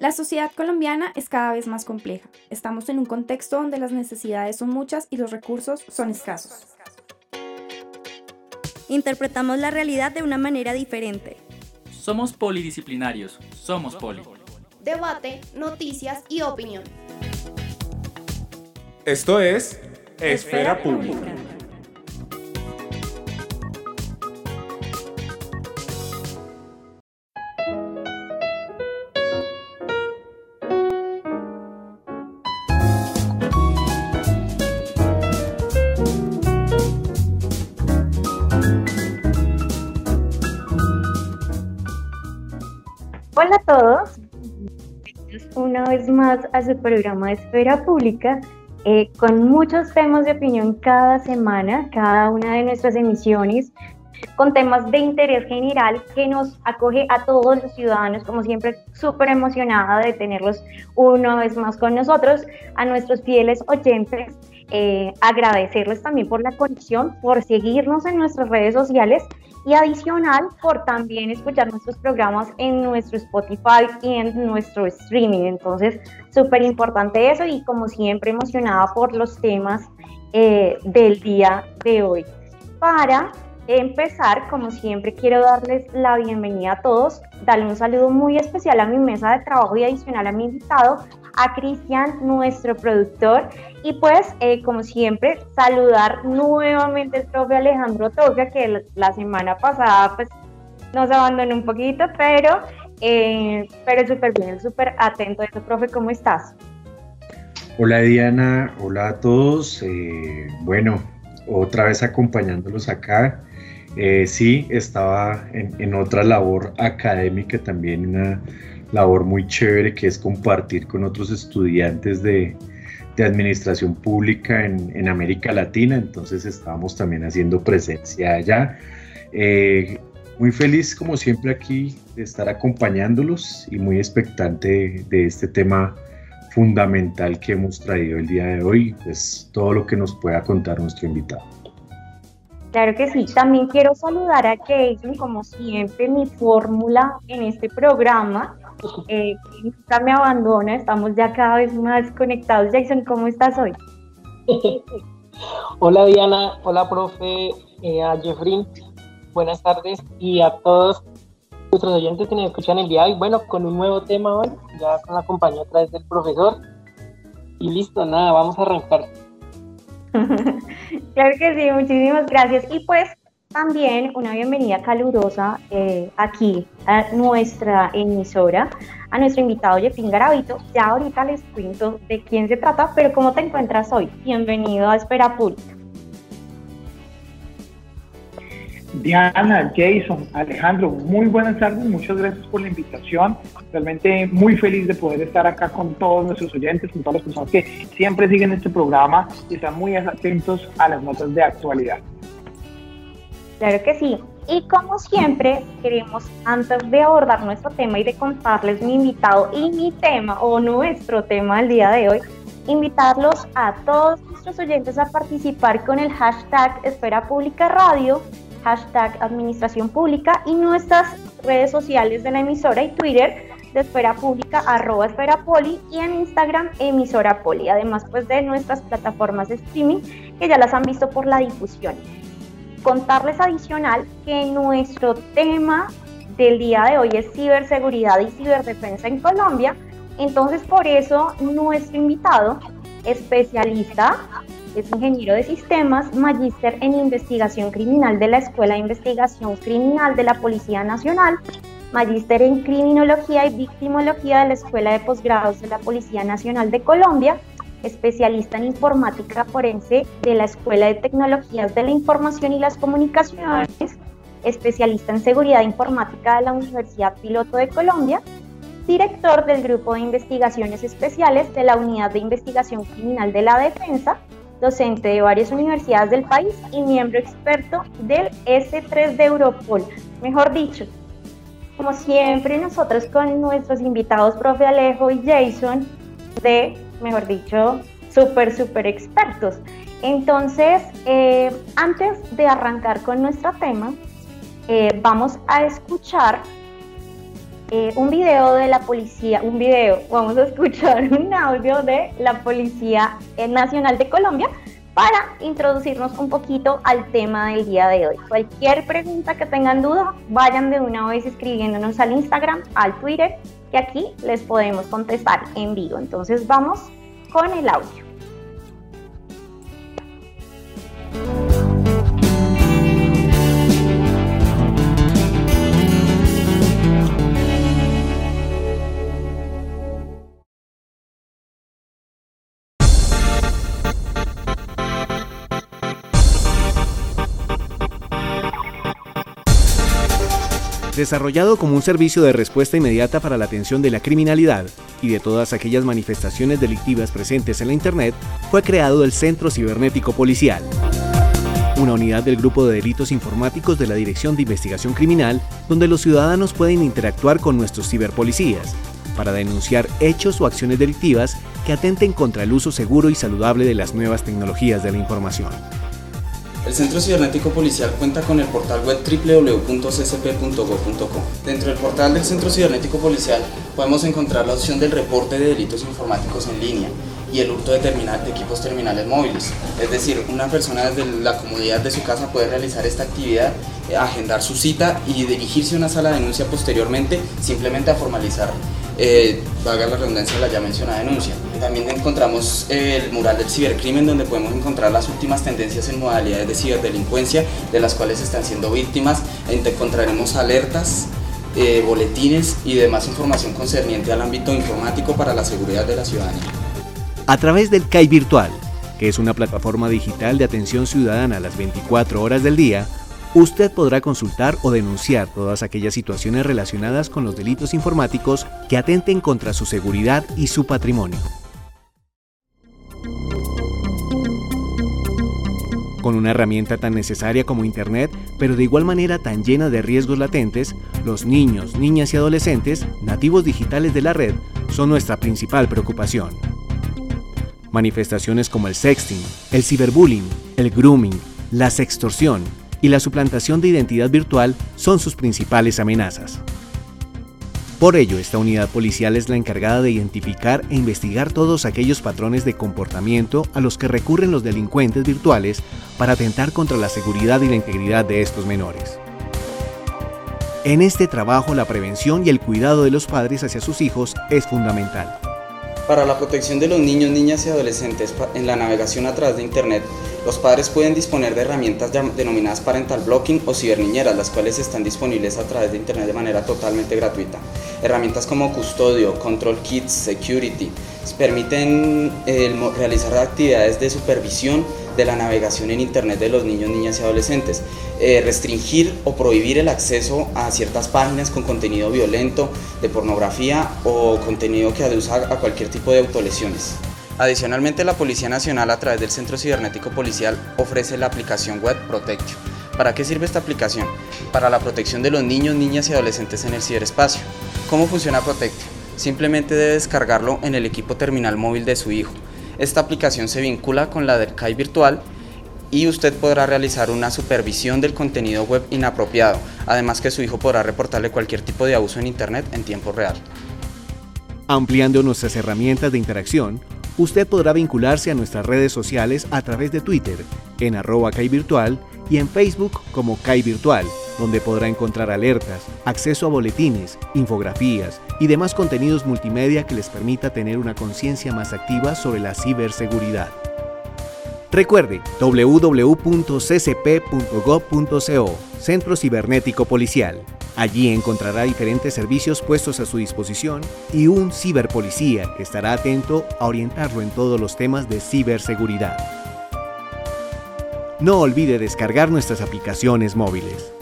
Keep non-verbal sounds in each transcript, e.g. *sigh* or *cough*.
La sociedad colombiana es cada vez más compleja. Estamos en un contexto donde las necesidades son muchas y los recursos son escasos. Interpretamos la realidad de una manera diferente. Somos polidisciplinarios, somos poli. Debate, noticias y opinión. Esto es Esfera, Pública. A su programa de Esfera Pública, eh, con muchos temas de opinión cada semana, cada una de nuestras emisiones, con temas de interés general que nos acoge a todos los ciudadanos, como siempre, súper emocionada de tenerlos una vez más con nosotros, a nuestros fieles oyentes. Eh, agradecerles también por la conexión, por seguirnos en nuestras redes sociales y adicional por también escuchar nuestros programas en nuestro Spotify y en nuestro streaming. Entonces, súper importante eso y como siempre emocionada por los temas eh, del día de hoy. Para empezar, como siempre, quiero darles la bienvenida a todos, darle un saludo muy especial a mi mesa de trabajo y adicional a mi invitado, a Cristian, nuestro productor, y pues, eh, como siempre, saludar nuevamente al profe Alejandro Toga, que la semana pasada pues nos abandonó un poquito, pero, eh, pero súper bien, súper atento a eso, profe, ¿cómo estás? Hola Diana, hola a todos. Eh, bueno, otra vez acompañándolos acá. sí, estaba en, en, otra labor académica también, una labor muy chévere que es compartir con otros estudiantes de, de administración pública en, en, América Latina, entonces estábamos también haciendo presencia allá. Eh, muy feliz como siempre aquí de estar acompañándolos y muy expectante de, este tema fundamental que hemos traído el día de hoy, pues todo lo que nos pueda contar nuestro invitado. Claro que sí, también quiero saludar a Jason, como siempre, mi fórmula en este programa, eh, nunca me abandona, estamos ya cada vez más conectados. Jason, ¿cómo estás hoy? *laughs* hola Diana, hola profe, eh, a Jeffrey, buenas tardes y a todos nuestros oyentes que nos escuchan el día de hoy. Bueno, con un nuevo tema hoy, ya con la compañía otra vez del profesor. Y listo, nada, vamos a arrancar. *laughs* claro que sí, muchísimas gracias. Y pues también una bienvenida calurosa eh, aquí a nuestra emisora, a nuestro invitado Jeffín Garavito. Ya ahorita les cuento de quién se trata, pero ¿cómo te encuentras hoy? Bienvenido a Espera Pública. Diana, Jason, Alejandro, muy buenas tardes, muchas gracias por la invitación. Realmente muy feliz de poder estar acá con todos nuestros oyentes, con todas las personas que siempre siguen este programa y están muy atentos a las notas de actualidad. Claro que sí. Y como siempre, queremos, antes de abordar nuestro tema y de contarles mi invitado y mi tema o nuestro tema del día de hoy, invitarlos a todos nuestros oyentes a participar con el hashtag Esfera Pública Radio, hashtag Administración Pública y nuestras redes sociales de la emisora y Twitter de Esfera Pública, arroba Esfera Poli y en Instagram emisora Poli, además pues de nuestras plataformas de streaming que ya las han visto por la difusión contarles adicional que nuestro tema del día de hoy es ciberseguridad y ciberdefensa en Colombia. Entonces, por eso nuestro invitado, especialista, es ingeniero de sistemas, magíster en investigación criminal de la Escuela de Investigación Criminal de la Policía Nacional, magíster en criminología y victimología de la Escuela de Posgrados de la Policía Nacional de Colombia, especialista en informática forense de la Escuela de Tecnologías de la Información y las Comunicaciones, especialista en seguridad informática de la Universidad Piloto de Colombia, director del Grupo de Investigaciones Especiales de la Unidad de Investigación Criminal de la Defensa, docente de varias universidades del país y miembro experto del S3 de Europol. Mejor dicho, como siempre nosotros con nuestros invitados, profe Alejo y Jason, de mejor dicho, súper, súper expertos. Entonces, eh, antes de arrancar con nuestro tema, eh, vamos a escuchar eh, un video de la policía, un video, vamos a escuchar *laughs* un audio de la Policía Nacional de Colombia para introducirnos un poquito al tema del día de hoy. Cualquier pregunta que tengan duda, vayan de una vez escribiéndonos al Instagram, al Twitter, que aquí les podemos contestar en vivo. Entonces vamos con el audio. Desarrollado como un servicio de respuesta inmediata para la atención de la criminalidad y de todas aquellas manifestaciones delictivas presentes en la Internet, fue creado el Centro Cibernético Policial, una unidad del Grupo de Delitos Informáticos de la Dirección de Investigación Criminal, donde los ciudadanos pueden interactuar con nuestros ciberpolicías para denunciar hechos o acciones delictivas que atenten contra el uso seguro y saludable de las nuevas tecnologías de la información. El Centro Cibernético Policial cuenta con el portal web www.csp.gov.co. Dentro del portal del Centro Cibernético Policial podemos encontrar la opción del reporte de delitos informáticos en línea y el hurto de, de equipos terminales móviles. Es decir, una persona desde la comodidad de su casa puede realizar esta actividad, eh, agendar su cita y dirigirse a una sala de denuncia posteriormente simplemente a formalizar eh, valga la redundancia, la ya mencionada denuncia. También encontramos el mural del cibercrimen donde podemos encontrar las últimas tendencias en modalidades de ciberdelincuencia de las cuales están siendo víctimas. Encontraremos alertas, eh, boletines y demás información concerniente al ámbito informático para la seguridad de la ciudadanía. A través del CAI Virtual, que es una plataforma digital de atención ciudadana a las 24 horas del día, Usted podrá consultar o denunciar todas aquellas situaciones relacionadas con los delitos informáticos que atenten contra su seguridad y su patrimonio. Con una herramienta tan necesaria como Internet, pero de igual manera tan llena de riesgos latentes, los niños, niñas y adolescentes, nativos digitales de la red, son nuestra principal preocupación. Manifestaciones como el sexting, el ciberbullying, el grooming, la sextorsión, y la suplantación de identidad virtual son sus principales amenazas. Por ello, esta unidad policial es la encargada de identificar e investigar todos aquellos patrones de comportamiento a los que recurren los delincuentes virtuales para atentar contra la seguridad y la integridad de estos menores. En este trabajo la prevención y el cuidado de los padres hacia sus hijos es fundamental. Para la protección de los niños, niñas y adolescentes en la navegación a través de Internet, los padres pueden disponer de herramientas denominadas parental blocking o ciberniñeras, las cuales están disponibles a través de Internet de manera totalmente gratuita. Herramientas como Custodio, Control Kits, Security, permiten eh, realizar actividades de supervisión de la navegación en Internet de los niños, niñas y adolescentes, eh, restringir o prohibir el acceso a ciertas páginas con contenido violento, de pornografía o contenido que aduza a cualquier tipo de autolesiones. Adicionalmente, la Policía Nacional a través del Centro Cibernético Policial ofrece la aplicación web Protection. ¿Para qué sirve esta aplicación? Para la protección de los niños, niñas y adolescentes en el ciberespacio. ¿Cómo funciona Protection? Simplemente debe descargarlo en el equipo terminal móvil de su hijo esta aplicación se vincula con la del CAI virtual y usted podrá realizar una supervisión del contenido web inapropiado, además que su hijo podrá reportarle cualquier tipo de abuso en Internet en tiempo real. Ampliando nuestras herramientas de interacción, usted podrá vincularse a nuestras redes sociales a través de Twitter, en arroba Virtual y en Facebook como CAI Virtual, donde podrá encontrar alertas, acceso a boletines, infografías y demás contenidos multimedia que les permita tener una conciencia más activa sobre la ciberseguridad. Recuerde www.ccp.gov.co, Centro Cibernético Policial. Allí encontrará diferentes servicios puestos a su disposición y un ciberpolicía que estará atento a orientarlo en todos los temas de ciberseguridad. No olvide descargar nuestras aplicaciones móviles.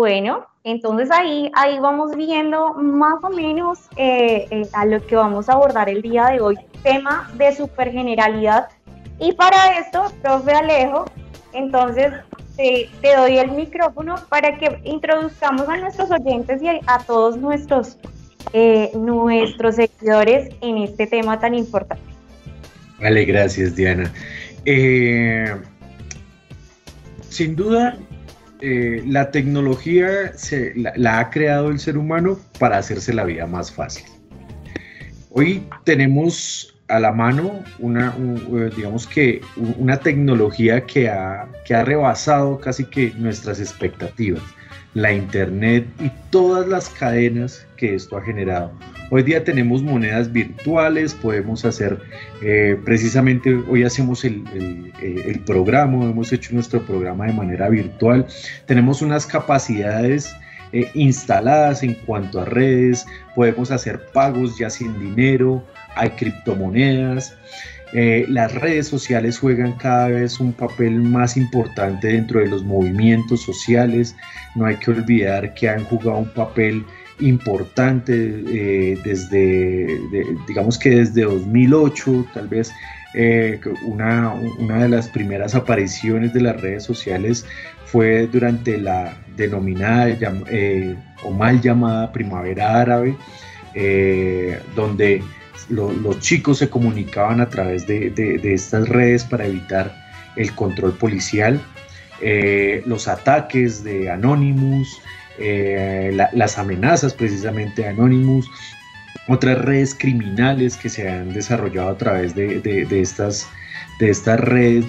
Bueno, entonces ahí, ahí vamos viendo más o menos eh, eh, a lo que vamos a abordar el día de hoy, tema de super generalidad. Y para esto, profe Alejo, entonces te, doy el micrófono para que introduzcamos a nuestros oyentes y a todos nuestros, eh, nuestros seguidores en este tema tan importante. Vale, gracias Diana. Sin duda, eh, la tecnología se, la, ha creado el ser humano para hacerse la vida más fácil. Hoy tenemos a la mano una, eh, digamos que una tecnología que ha, que ha rebasado casi que nuestras expectativas la internet y todas las cadenas que esto ha generado. Hoy día tenemos monedas virtuales, podemos hacer, eh, precisamente hoy hacemos el, el, programa, hemos hecho nuestro programa de manera virtual, tenemos unas capacidades eh, instaladas en cuanto a redes, podemos hacer pagos ya sin dinero, hay criptomonedas. Eh, las redes sociales juegan cada vez un papel más importante dentro de los movimientos sociales. No hay que olvidar que han jugado un papel importante eh, desde, digamos que desde 2008, tal vez eh, una, una, de las primeras apariciones de las redes sociales fue durante la denominada o mal llamada primavera árabe, donde los chicos se comunicaban a través de, estas redes para evitar el control policial, eh, los ataques de Anonymous, eh, las amenazas precisamente de Anonymous, otras redes criminales que se han desarrollado a través de, estas, de estas redes,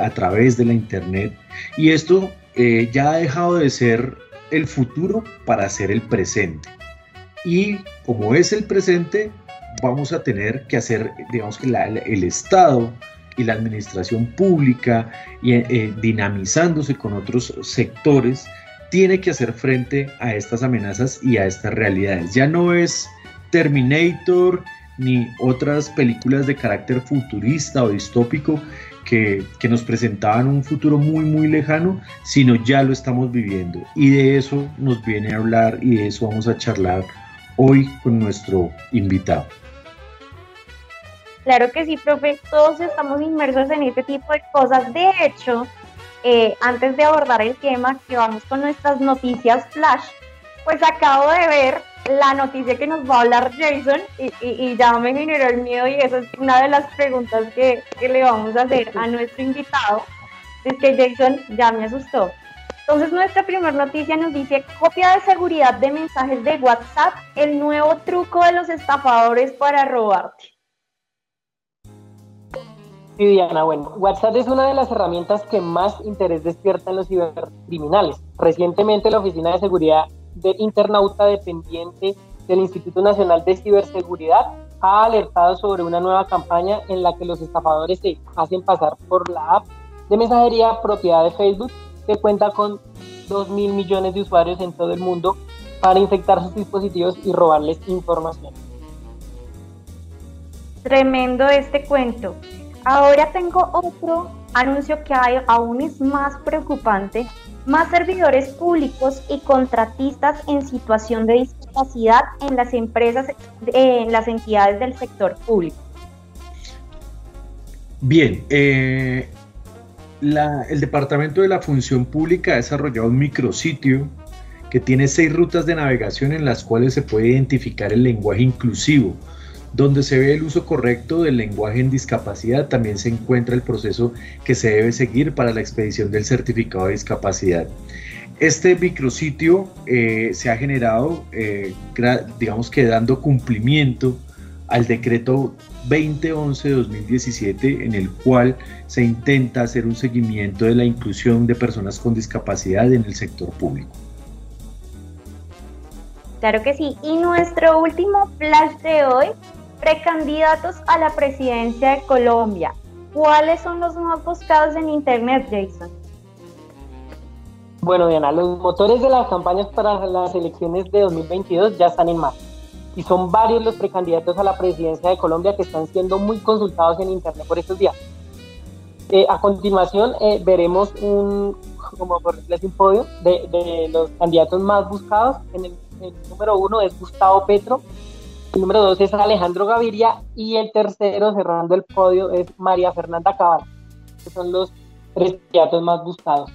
a través de la Internet. Y esto eh, ya ha dejado de ser el futuro para ser el presente. Y como es el presente, vamos a tener que hacer, digamos que el Estado y la administración pública, y, eh, dinamizándose con otros sectores, tiene que hacer frente a estas amenazas y a estas realidades. Ya no es Terminator ni otras películas de carácter futurista o distópico que, que, nos presentaban un futuro muy muy lejano, sino ya lo estamos viviendo. Y de eso nos viene a hablar y de eso vamos a charlar hoy con nuestro invitado. Claro que sí, profe, todos estamos inmersos en este tipo de cosas. De hecho, eh, antes de abordar el tema, que vamos con nuestras noticias flash, pues acabo de ver la noticia que nos va a hablar Jason y, ya me generó el miedo y esa es una de las preguntas que, que le vamos a hacer a nuestro invitado. Es que Jason ya me asustó. Entonces nuestra primera noticia nos dice copia de seguridad de mensajes de WhatsApp, el nuevo truco de los estafadores para robarte. Sí, Diana, bueno, WhatsApp es una de las herramientas que más interés despierta en los cibercriminales. Recientemente la Oficina de Seguridad de Internauta dependiente del Instituto Nacional de Ciberseguridad ha alertado sobre una nueva campaña en la que los estafadores se hacen pasar por la app de mensajería propiedad de Facebook que cuenta con 2 mil millones de usuarios en todo el mundo para infectar sus dispositivos y robarles información. Tremendo este cuento. Ahora tengo otro anuncio que hay, aún es más preocupante. Más servidores públicos y contratistas en situación de discapacidad en las empresas, en las entidades del sector público. Bien, eh, el Departamento de la Función Pública ha desarrollado un micrositio que tiene seis rutas de navegación en las cuales se puede identificar el lenguaje inclusivo donde se ve el uso correcto del lenguaje en discapacidad, también se encuentra el proceso que se debe seguir para la expedición del certificado de discapacidad. Este micrositio eh, se ha generado, eh, digamos que dando cumplimiento al decreto 2011-2017 en el cual se intenta hacer un seguimiento de la inclusión de personas con discapacidad en el sector público. Claro que sí. Y nuestro último flash de hoy Precandidatos a la presidencia de Colombia. ¿Cuáles son los más buscados en Internet, Jason? Bueno, Diana, los motores de las campañas para las elecciones de 2022 ya están en marcha. Y son varios los precandidatos a la presidencia de Colombia que están siendo muy consultados en Internet por estos días. Eh, a continuación eh, veremos un, como por un podio de, los candidatos más buscados. En el, el número uno es Gustavo Petro, el número dos es Alejandro Gaviria y el tercero, cerrando el podio, es María Fernanda Cabal, que son los tres candidatos más buscados.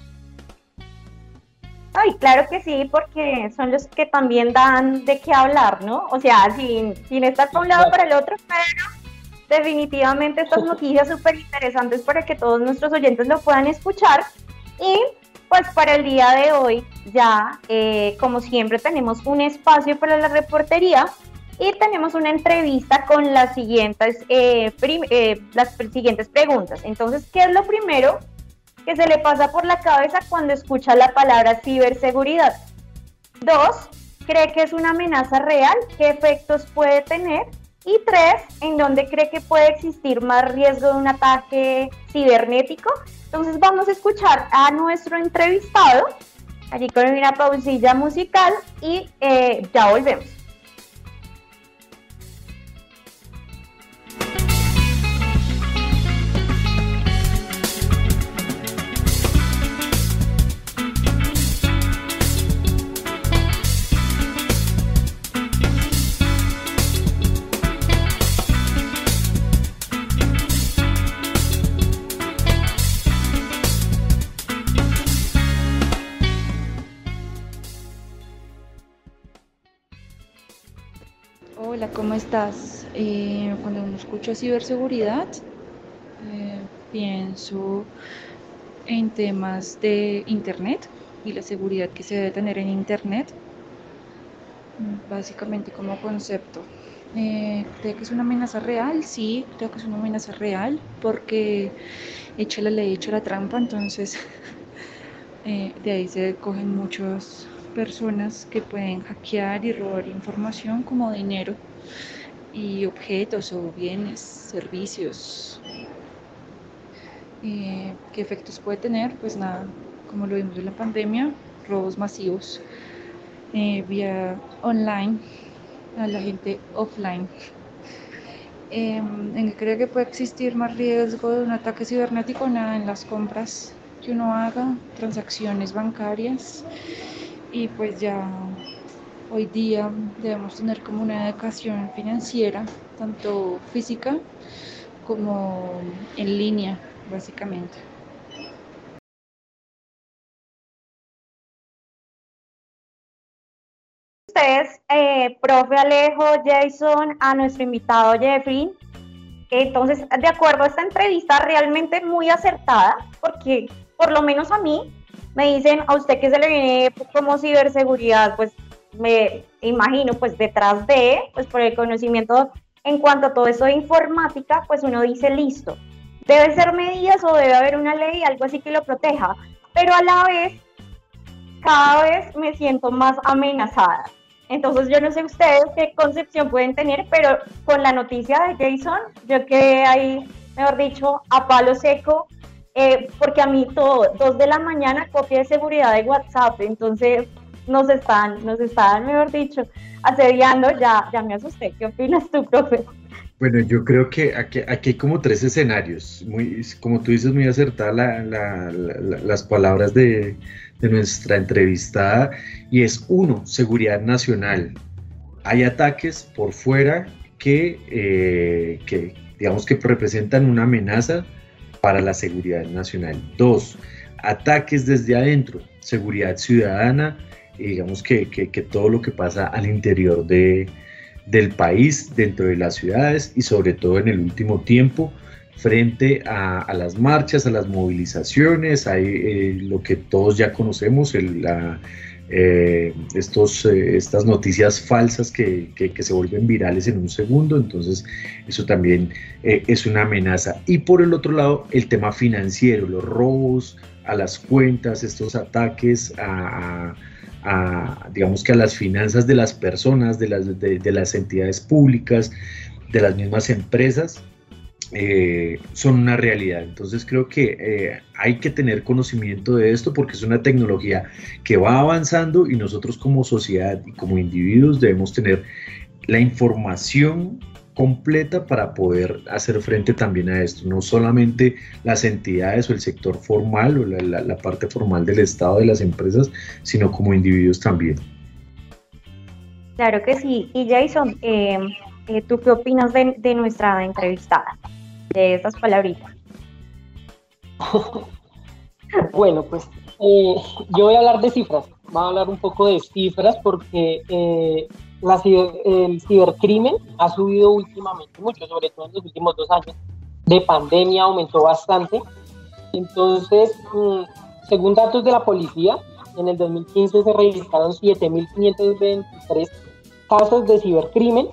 Ay, claro que sí, porque son los que también dan de qué hablar, ¿no? O sea, sin, sin estar para un lado o para el otro, pero definitivamente estas *laughs* noticias súper interesantes para que todos nuestros oyentes lo puedan escuchar. Y pues para el día de hoy ya, eh, como siempre, tenemos un espacio para la reportería y tenemos una entrevista con las siguientes, eh, eh, las siguientes preguntas. Entonces, ¿qué es lo primero que se le pasa por la cabeza cuando escucha la palabra ciberseguridad? Dos, ¿cree que es una amenaza real? ¿Qué efectos puede tener? Y tres, ¿en dónde cree que puede existir más riesgo de un ataque cibernético? Entonces vamos a escuchar a nuestro entrevistado, allí con una pausilla musical y eh, ya volvemos. Estás? Eh, cuando uno escucha ciberseguridad, eh, pienso en temas de Internet y la seguridad que se debe tener en Internet, básicamente como concepto. Eh, ¿Creo que es una amenaza real? Sí, creo que es una amenaza real porque hecho la ley, hecho la trampa, entonces *laughs* de ahí se cogen muchas personas que pueden hackear y robar información como dinero y objetos o bienes, servicios. Eh, ¿Qué efectos puede tener? Pues nada, como lo vimos en la pandemia, robos masivos eh, vía online a la gente offline. ¿En qué cree que puede existir más riesgo de un ataque cibernético? Nada, en las compras que uno haga, transacciones bancarias y pues ya hoy día debemos tener como una educación financiera, tanto física como en línea, básicamente. Ustedes, eh, profe Alejo, Jason, a nuestro invitado Jeffrey. Entonces, de acuerdo a esta entrevista, realmente muy acertada, porque por lo menos a mí me dicen a usted que se le viene como ciberseguridad, pues me imagino, pues detrás de, pues por el conocimiento en cuanto a todo eso de informática, pues uno dice, listo, debe ser medidas o debe haber una ley, algo así que lo proteja, pero a la vez, cada vez me siento más amenazada. Entonces yo no sé ustedes qué concepción pueden tener, pero con la noticia de Jason, yo quedé ahí, mejor dicho, a palo seco, eh, porque a mí todo, dos de la mañana copia de seguridad de WhatsApp, entonces nos están, nos están, mejor dicho, asediando, ya, ya me asusté. ¿Qué opinas tú, profe? Bueno, yo creo que aquí, hay como tres escenarios. Muy, como tú dices, muy acertada la, las palabras de, de, nuestra entrevistada. Y es uno, seguridad nacional. Hay ataques por fuera que, eh, que digamos que representan una amenaza para la seguridad nacional. Dos, ataques desde adentro, seguridad ciudadana, digamos que, que, todo lo que pasa al interior de, del país, dentro de las ciudades y sobre todo en el último tiempo frente a, las marchas, a las movilizaciones, hay eh, lo que todos ya conocemos, la, eh, estos, eh, estas noticias falsas que, que, se vuelven virales en un segundo, entonces eso también es una amenaza. Y por el otro lado, el tema financiero, los robos a las cuentas, estos ataques a, a digamos que a las finanzas de las personas, de las, de, las entidades públicas, de las mismas empresas, eh, son una realidad. Entonces creo que eh, hay que tener conocimiento de esto porque es una tecnología que va avanzando y nosotros como sociedad y como individuos debemos tener la información completa para poder hacer frente también a esto, no solamente las entidades o el sector formal o la, parte formal del Estado de las empresas, sino como individuos también. Claro que sí. Y Jason, eh, eh, ¿tú qué opinas de, nuestra entrevistada, de estas palabritas? *laughs* bueno, pues eh, yo voy a hablar de cifras. va a hablar un poco de cifras porque eh, la el cibercrimen ha subido últimamente mucho, sobre todo en los últimos dos años. De pandemia aumentó bastante. Entonces, mm, según datos de la policía, en el 2015 se registraron 7.523 casos de cibercrimen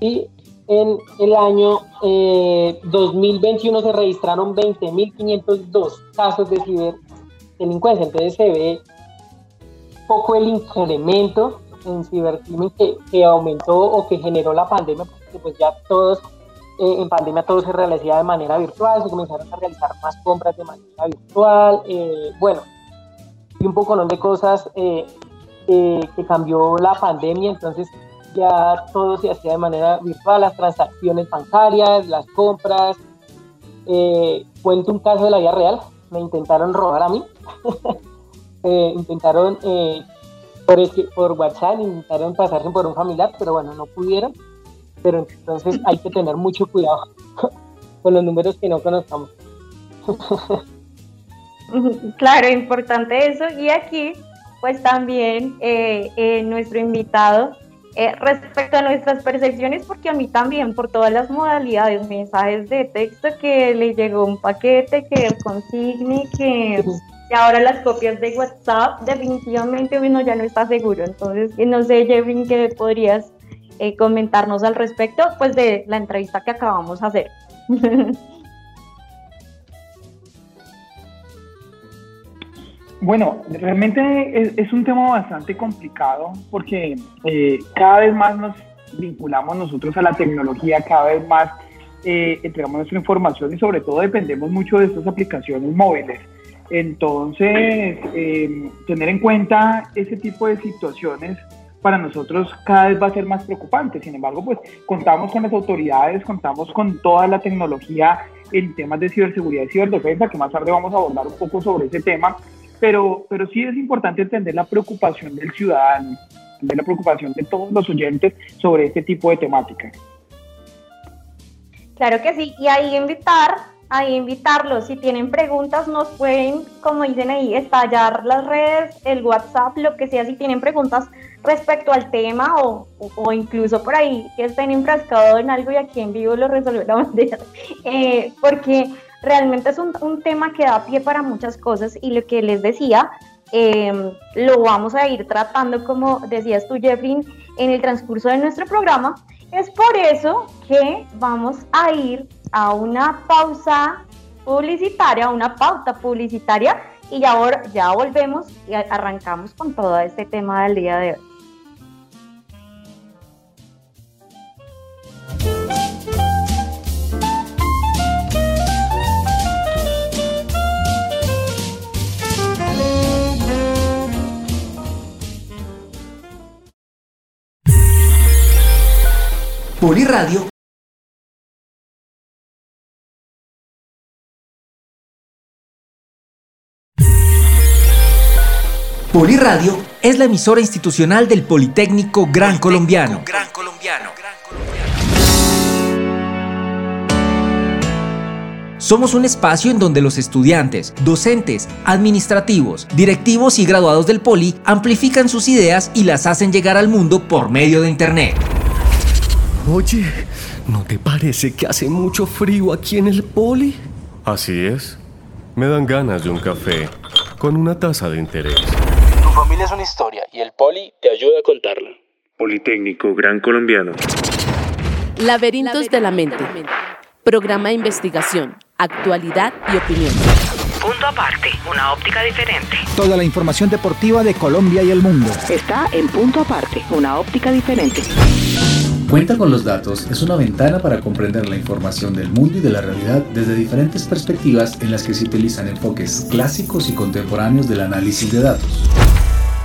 y en el año 2021 eh, se registraron 20.502 casos de ciberdelincuencia. Entonces se ve poco el incremento en cibercrimen que, aumentó o que generó la pandemia, porque pues ya todos, eh, en pandemia todo se realizaba de manera virtual, se comenzaron a realizar más compras de manera virtual, eh, bueno, y un poco de cosas eh, que cambió la pandemia, entonces ya todo se hacía de manera virtual, las transacciones bancarias, las compras. cuento un caso de la vida real, me intentaron robar a mí, *laughs* intentaron por, por WhatsApp intentaron pasarse por un familiar, pero bueno, no pudieron. Pero entonces hay que tener mucho cuidado *laughs* con los números que no conozcamos. *laughs* claro, importante eso. Y aquí, pues también eh, eh, nuestro invitado, eh, respecto a nuestras percepciones, porque a mí también, por todas las modalidades, mensajes de texto, que le llegó un paquete, que consigne, que y ahora las copias de WhatsApp, definitivamente uno ya no está seguro. Entonces, no sé, Jeffrey, ¿qué podrías eh, comentarnos al respecto pues, de la entrevista que acabamos de hacer? *laughs* Bueno, realmente es, un tema bastante complicado porque eh, cada vez más nos vinculamos nosotros a la tecnología, cada vez más eh, entregamos nuestra información y sobre todo dependemos mucho de estas aplicaciones móviles. Entonces, eh, tener en cuenta ese tipo de situaciones para nosotros cada vez va a ser más preocupante. Sin embargo, pues contamos con las autoridades, contamos con toda la tecnología en temas de ciberseguridad y ciberdefensa, que más tarde vamos a abordar un poco sobre ese tema, pero, pero sí es importante entender la preocupación del ciudadano, entender la preocupación de todos los oyentes sobre este tipo de temática. Claro que sí, y ahí invitar ahí invitarlos. Si tienen preguntas, nos pueden, como dicen ahí, estallar las redes, el WhatsApp, lo que sea, si tienen preguntas respecto al tema o, o, incluso por ahí que estén enfrascados en algo y aquí en vivo lo resolvemos *laughs* eh, porque realmente es un, un, tema que da pie para muchas cosas y lo que les decía, em, lo vamos a ir tratando, como decías tú, Jeffrey, en el transcurso de nuestro programa. Es por eso que vamos a ir a una pausa publicitaria, una pauta publicitaria y ya, ya volvemos y arrancamos con todo este tema del día de hoy. Poliradio Poliradio es la emisora institucional del Politécnico Gran Colombiano. Gran Colombiano. Somos un espacio en donde los estudiantes, docentes, administrativos, directivos y graduados del Poli amplifican sus ideas y las hacen llegar al mundo por medio de Internet. Oye, ¿no te parece que hace mucho frío aquí en el Poli? Así es. Me dan ganas de un café con una taza de interés familia es una historia y el Poli te ayuda a contarla. Politécnico Gran Colombiano. Laberintos de la mente. Programa de investigación, actualidad y opinión. Punto aparte, una óptica diferente. Toda la información deportiva de Colombia y el mundo. Está en punto aparte, una óptica diferente. Cuenta con los datos es una ventana para comprender la información del mundo y de la realidad desde diferentes perspectivas en las que se utilizan enfoques clásicos y contemporáneos del análisis de datos.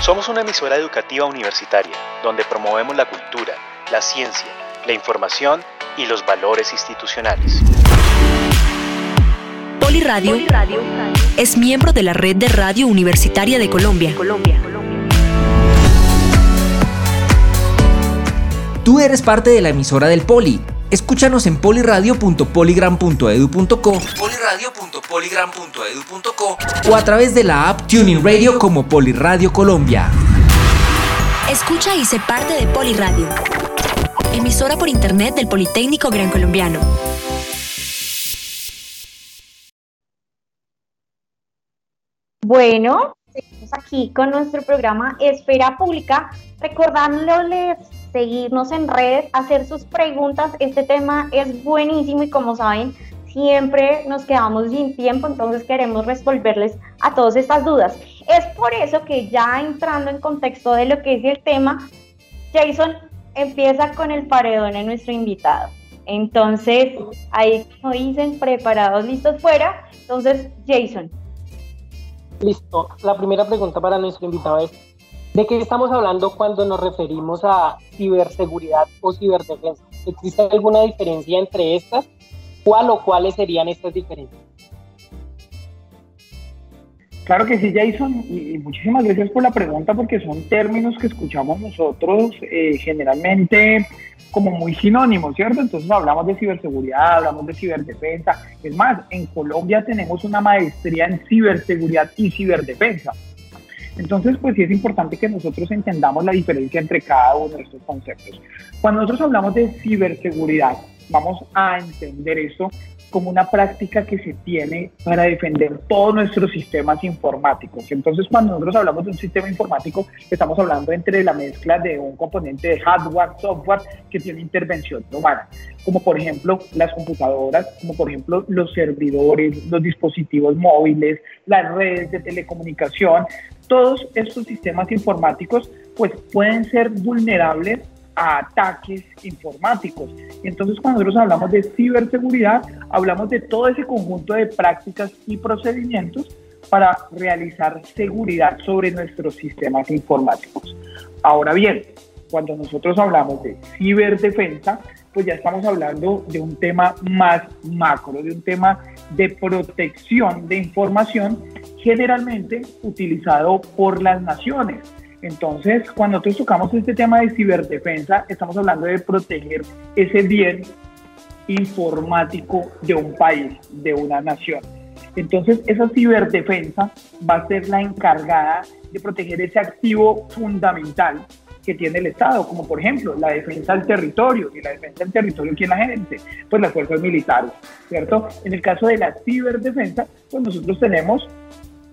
Somos una emisora educativa universitaria donde promovemos la cultura, la ciencia, la información y los valores institucionales. Poliradio, es miembro de la Red de Radio Universitaria de Colombia. Tú eres parte de la emisora del Poli. Escúchanos en poliradio.poligram.edu.co, poliradio.poligram.edu.co o a través de la app Tuning Radio como Poliradio Colombia. Escucha y sé parte de Poliradio, emisora por internet del Politécnico Gran Colombiano. Bueno, seguimos aquí con nuestro programa Esfera Pública, recordándoles seguirnos en redes, hacer sus preguntas. Este tema es buenísimo y como saben, siempre nos quedamos sin tiempo, entonces queremos resolverles a todas estas dudas. Es por eso que ya entrando en contexto de lo que es el tema, Jason empieza con el paredón en nuestro invitado. Entonces, ahí como dicen, preparados, listos fuera. Entonces, Jason. Listo. La primera pregunta para nuestro invitado es, ¿de qué estamos hablando cuando nos referimos a ciberseguridad o ciberdefensa? ¿Existe alguna diferencia entre estas? ¿Cuál o cuáles serían estas diferencias? Claro que sí, Jason, y muchísimas gracias por la pregunta porque son términos que escuchamos nosotros eh, generalmente como muy sinónimos, ¿cierto? Entonces hablamos de ciberseguridad, hablamos de ciberdefensa. Es más, en Colombia tenemos una maestría en ciberseguridad y ciberdefensa. Entonces, pues sí es importante que nosotros entendamos la diferencia entre cada uno de estos conceptos. Cuando nosotros hablamos de ciberseguridad, vamos a entender eso como una práctica que se tiene para defender todos nuestros sistemas informáticos. Entonces, cuando nosotros hablamos de un sistema informático, estamos hablando entre la mezcla de un componente de hardware, software que tiene intervención humana, como por ejemplo las computadoras, como por ejemplo los servidores, los dispositivos móviles, las redes de telecomunicación. Todos estos sistemas informáticos pues pueden ser vulnerables a ataques informáticos. Entonces cuando nosotros hablamos de ciberseguridad, hablamos de todo ese conjunto de prácticas y procedimientos para realizar seguridad sobre nuestros sistemas informáticos. Ahora bien, cuando nosotros hablamos de ciberdefensa, pues ya estamos hablando de un tema más macro, de un tema de protección de información generalmente utilizado por las naciones entonces, cuando nosotros tocamos este tema de ciberdefensa, estamos hablando de proteger ese bien informático de un país, de una nación. Entonces, esa ciberdefensa va a ser la encargada de proteger ese activo fundamental que tiene el Estado, como por ejemplo la defensa del territorio. ¿Y la defensa del territorio quién la gente? Pues las fuerzas militares, ¿cierto? En el caso de la ciberdefensa, pues nosotros tenemos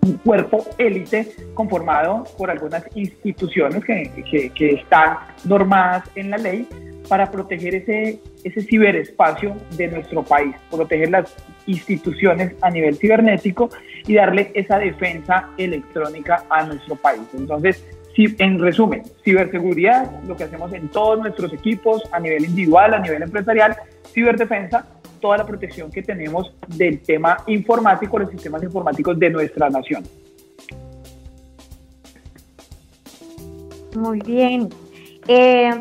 un cuerpo élite conformado por algunas instituciones que, que, están normadas en la ley para proteger ese, ese ciberespacio de nuestro país, proteger las instituciones a nivel cibernético y darle esa defensa electrónica a nuestro país. Entonces, en resumen, ciberseguridad, lo que hacemos en todos nuestros equipos a nivel individual, a nivel empresarial, ciberdefensa, toda la protección que tenemos del tema informático, los sistemas informáticos de nuestra nación. Muy bien. Eh,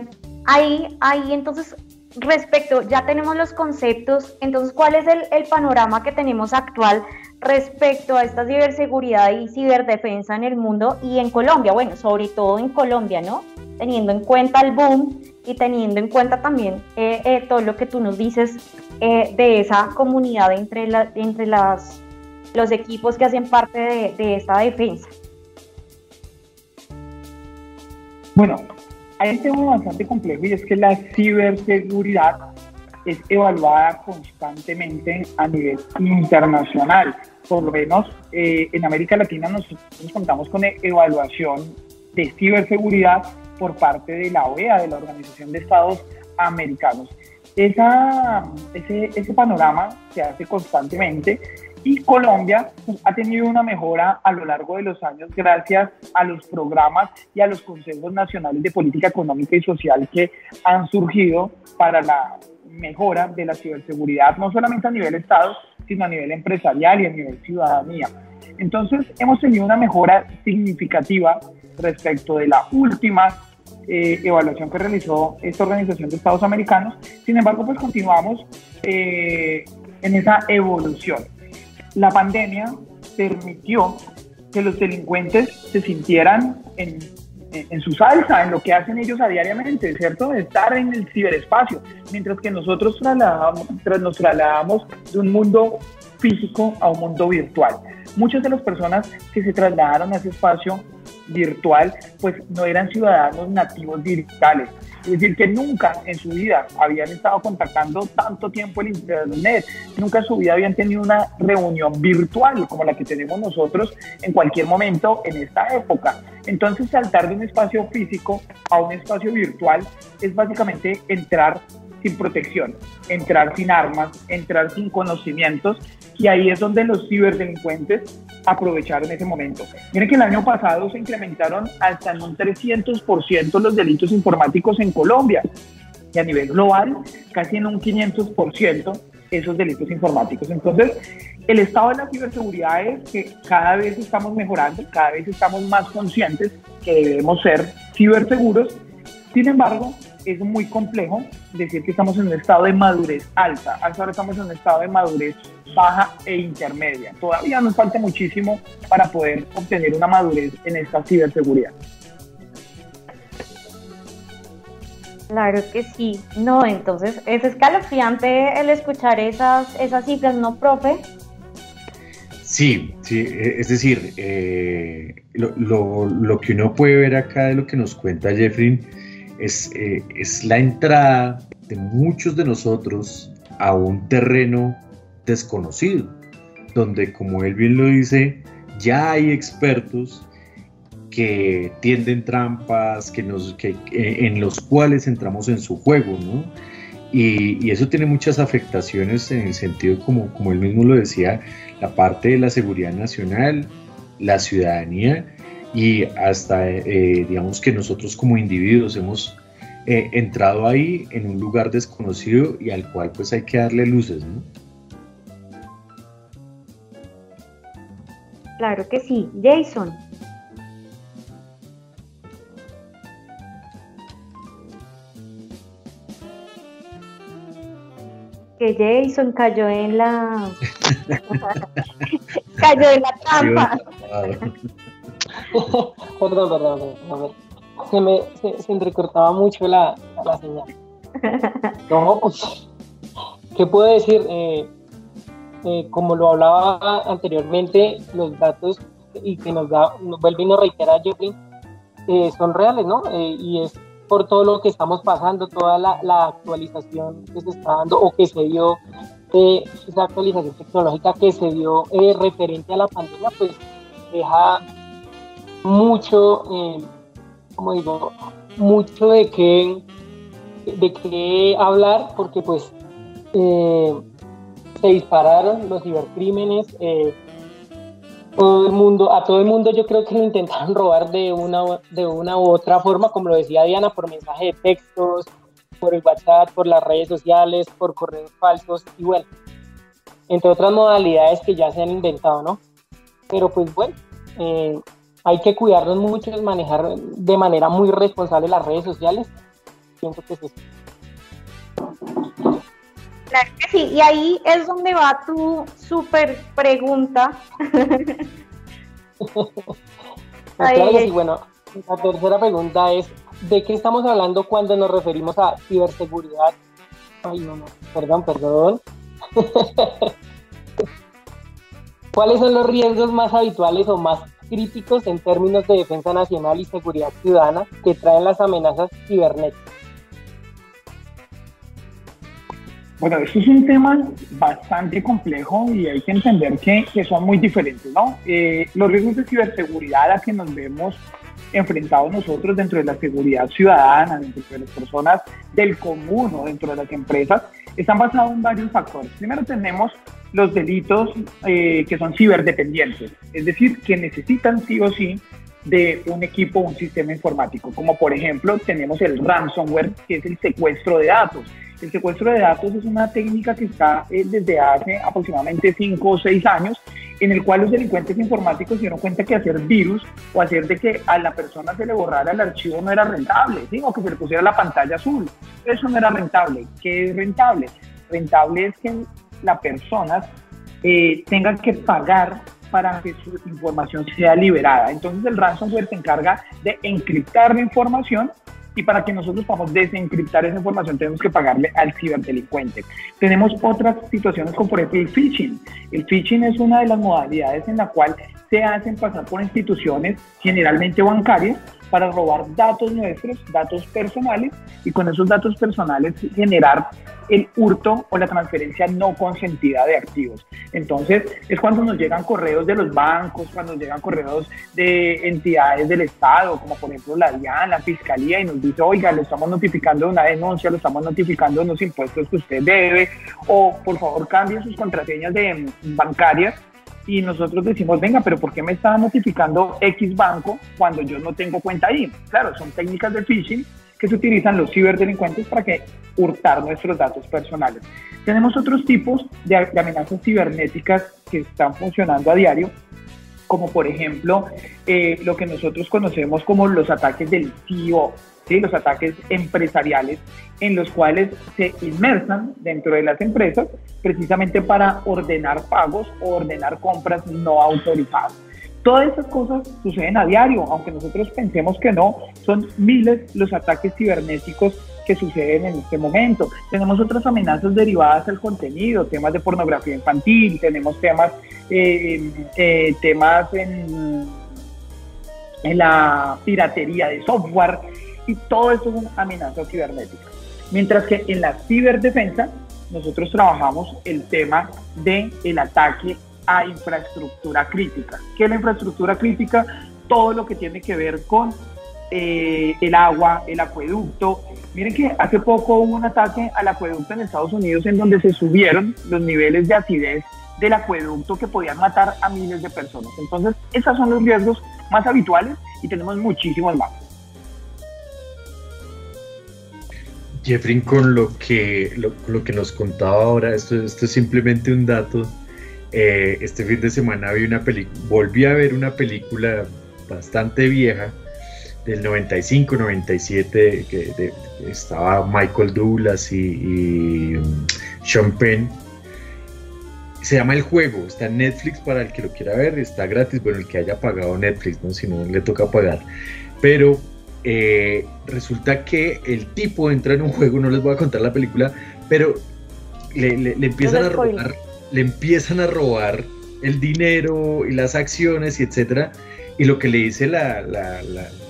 ahí, ahí entonces, respecto, ya tenemos los conceptos, entonces, ¿cuál es el, panorama que tenemos actual respecto a esta ciberseguridad y ciberdefensa en el mundo y en Colombia? Bueno, sobre todo en Colombia, ¿no? Teniendo en cuenta el boom y teniendo en cuenta también eh, eh, todo lo que tú nos dices eh, de esa comunidad entre, la, entre las, los equipos que hacen parte de, de esta defensa. Bueno, hay un tema bastante complejo y es que la ciberseguridad es evaluada constantemente a nivel internacional. Por lo menos en América Latina nosotros contamos con evaluación de ciberseguridad por parte de la OEA, de la Organización de Estados Americanos. Esa, ese, ese panorama se hace constantemente y Colombia ha tenido una mejora a lo largo de los años gracias a los programas y a los consejos nacionales de política económica y social que han surgido para la mejora de la ciberseguridad, no solamente a nivel Estado, sino a nivel empresarial y a nivel ciudadanía. Entonces, hemos tenido una mejora significativa respecto de la última eh, evaluación que realizó esta Organización de Estados Americanos. Sin embargo, pues continuamos eh, en esa evolución. La pandemia permitió que los delincuentes se sintieran en en su salsa, en lo que hacen ellos a diariamente, ¿cierto? Estar en el ciberespacio, mientras que nosotros trasladamos, nos trasladamos de un mundo físico a un mundo virtual. Muchas de las personas que se trasladaron a ese espacio virtual, pues no eran ciudadanos nativos digitales. Es decir, que nunca en su vida habían estado contactando tanto tiempo el Internet, nunca en su vida habían tenido una reunión virtual como la que tenemos nosotros en cualquier momento en esta época. Entonces, saltar de un espacio físico a un espacio virtual es básicamente entrar sin protección, entrar sin armas, entrar sin conocimientos y ahí es donde los ciberdelincuentes aprovecharon ese momento. Miren que el año pasado se incrementaron hasta en un 300% los delitos informáticos en Colombia y a nivel global casi en un 500% esos delitos informáticos. Entonces, el estado de la ciberseguridad es que cada vez estamos mejorando, cada vez estamos más conscientes que debemos ser ciberseguros. Sin embargo, es muy complejo decir que estamos en un estado de madurez alta. Hasta ahora estamos en un estado de madurez baja e intermedia. Todavía nos falta muchísimo para poder obtener una madurez en esta ciberseguridad. Claro que sí. No, entonces es escalofriante el escuchar esas, esas cifras, ¿no, profe? Sí, sí, e, es decir, eh, lo, lo, lo, que uno puede ver acá de lo que nos cuenta Jeffrey es, eh, es la entrada de muchos de nosotros a un terreno desconocido, donde como él bien lo dice, ya hay expertos que tienden trampas, que nos, que, en los cuales entramos en su juego, ¿no? Y, y, eso tiene muchas afectaciones en el sentido, como, como él mismo lo decía, la parte de la seguridad nacional, la ciudadanía y hasta, eh, digamos que nosotros como individuos hemos eh, entrado ahí en un lugar desconocido y al cual pues hay que darle luces, ¿no? Claro que sí. Jason. Que Jason cayó en la... *laughs* *laughs* cayó en la trampa. *laughs* perdón, perdón, perdón. Se me se, entrecortaba mucho la, la señal. *laughs* No, pues, ¿qué puedo decir? Eh, eh, como lo hablaba anteriormente, los datos y que nos da, nos vuelve y nos reitera Jeffrey, eh, son reales, ¿no? y es por todo lo que estamos pasando, toda la, la, actualización que se está dando o que se dio, esa actualización tecnológica que se dio referente a la pandemia, pues deja mucho, eh, como digo, mucho de qué, de qué hablar, porque pues eh, se dispararon los cibercrímenes, eh, todo el mundo, a todo el mundo yo creo que lo intentaron robar de una, de una u otra forma, como lo decía Diana, por mensaje de textos, por el WhatsApp, por las redes sociales, por correos falsos y bueno, entre otras modalidades que ya se han inventado, ¿no? Pero pues bueno, hay que cuidarnos mucho, y manejar de manera muy responsable las redes sociales. Pienso que sí. Claro que sí, y ahí es donde va tu súper pregunta. *laughs* claro que sí, bueno, la tercera pregunta es, ¿de qué estamos hablando cuando nos referimos a ciberseguridad? Ay, no, no, perdón, perdón. *laughs* ¿Cuáles son los riesgos más habituales o más críticos en términos de defensa nacional y seguridad ciudadana que traen las amenazas cibernéticas. Bueno, eso es un tema bastante complejo y hay que entender que, que son muy diferentes, ¿no? Eh, los riesgos de ciberseguridad a que nos vemos enfrentados nosotros dentro de la seguridad ciudadana, dentro de las personas del común o dentro de las empresas, están basados en varios factores. Primero tenemos los delitos eh, que son ciberdependientes, es decir, que necesitan sí o sí de un equipo un sistema informático, como por ejemplo tenemos el ransomware, que es el secuestro de datos. El secuestro de datos es una técnica que está eh, desde hace aproximadamente 5 o 6 años, en el cual los delincuentes informáticos se dieron cuenta que hacer virus o hacer de que a la persona se le borrara el archivo no era rentable, ¿sí? o que se le pusiera la pantalla azul. Eso no era rentable. ¿Qué es rentable? Rentable es que la persona eh, tenga que pagar para que su información sea liberada. Entonces el ransomware se encarga de encriptar la información y para que nosotros podamos desencriptar esa información tenemos que pagarle al ciberdelincuente. Tenemos otras situaciones como por ejemplo el phishing. El phishing es una de las modalidades en la cual se hacen pasar por instituciones generalmente bancarias para robar datos nuestros, datos personales, y con esos datos personales generar el hurto o la transferencia no consentida de activos. Entonces, es cuando nos llegan correos de los bancos, cuando nos llegan correos de entidades del Estado, como por ejemplo la DIAN, la Fiscalía, y nos dice, oiga, lo estamos notificando de una denuncia, lo estamos notificando de unos impuestos que usted debe, o por favor cambie sus contraseñas de bancarias y nosotros decimos, venga, pero ¿por qué me está notificando X banco cuando yo no tengo cuenta ahí? Claro, son técnicas de phishing que se utilizan los ciberdelincuentes para que hurtar nuestros datos personales. Tenemos otros tipos de, amenazas cibernéticas que están funcionando a diario, como por ejemplo eh, lo que nosotros conocemos como los ataques del CEO, los ataques empresariales en los cuales se inmersan dentro de las empresas precisamente para ordenar pagos o ordenar compras no autorizadas. Todas esas cosas suceden a diario, aunque nosotros pensemos que no, son miles los ataques cibernéticos que suceden en este momento. Tenemos otras amenazas derivadas del contenido, temas de pornografía infantil, tenemos temas, eh, eh, temas en la piratería de software y todo eso son amenazas cibernéticas. Mientras que en la ciberdefensa nosotros trabajamos el tema del el ataque a infraestructura crítica. ¿Qué es la infraestructura crítica? Todo lo que tiene que ver con eh, el agua, el acueducto. Miren que hace poco hubo un ataque al acueducto en Estados Unidos en donde se subieron los niveles de acidez del acueducto que podían matar a miles de personas. Entonces, esos son los riesgos más habituales y tenemos muchísimos más. Jeffrey, con lo que, lo, que nos contaba ahora, esto, esto es simplemente un dato eh, este fin de semana vi una volví a ver una película bastante vieja del 95, 97, que estaba Michael Douglas y, um, Sean Penn. Se llama El Juego, está en Netflix para el que lo quiera ver, está gratis, bueno, el que haya pagado Netflix, ¿no? si no le toca pagar. Pero eh, resulta que el tipo entra en un juego, no les voy a contar la película, pero le, le empiezan a robar le empiezan a robar el dinero y las acciones y etcétera. Y lo que le dice la, la,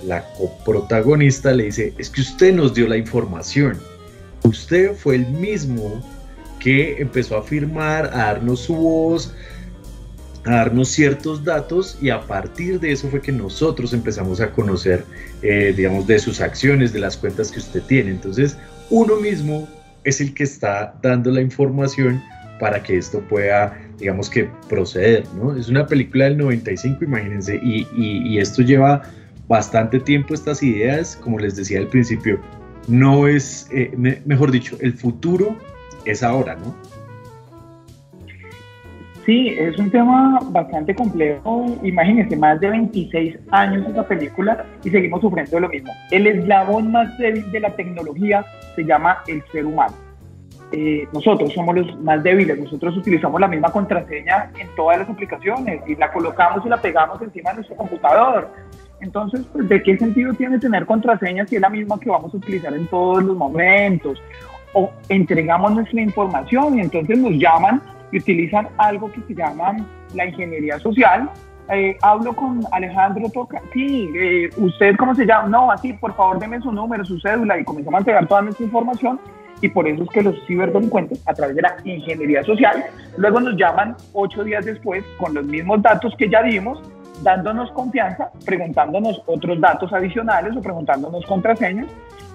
la, coprotagonista, le dice, es que usted nos dio la información. Usted fue el mismo que empezó a firmar, a darnos su voz, a darnos ciertos datos y a partir de eso fue que nosotros empezamos a conocer, eh, digamos, de sus acciones, de las cuentas que usted tiene. Entonces, uno mismo es el que está dando la información para que esto pueda, digamos que, proceder, ¿no? Es una película del 95, imagínense, y, y, esto lleva bastante tiempo, estas ideas, como les decía al principio, no es, eh, mejor dicho, el futuro es ahora, ¿no? Sí, es un tema bastante complejo. Imagínense, más de 26 años esa película y seguimos sufriendo lo mismo. El eslabón más débil de la tecnología se llama el ser humano eh, nosotros somos los más débiles, nosotros utilizamos la misma contraseña en todas las aplicaciones y la colocamos y la pegamos encima de nuestro computador. Entonces, pues, ¿de qué sentido tiene tener contraseña si es la misma que vamos a utilizar en todos los momentos? O entregamos nuestra información y entonces nos llaman y utilizan algo que se llama la ingeniería social. Eh, hablo con Alejandro Toca. Sí, eh, ¿usted cómo se llama? No, así, por favor, deme su número, su cédula y comenzamos a entregar toda nuestra información y por eso es que los ciberdelincuentes, a través de la ingeniería social, luego nos llaman ocho días después con los mismos datos que ya dimos, dándonos confianza, preguntándonos otros datos adicionales o preguntándonos contraseñas,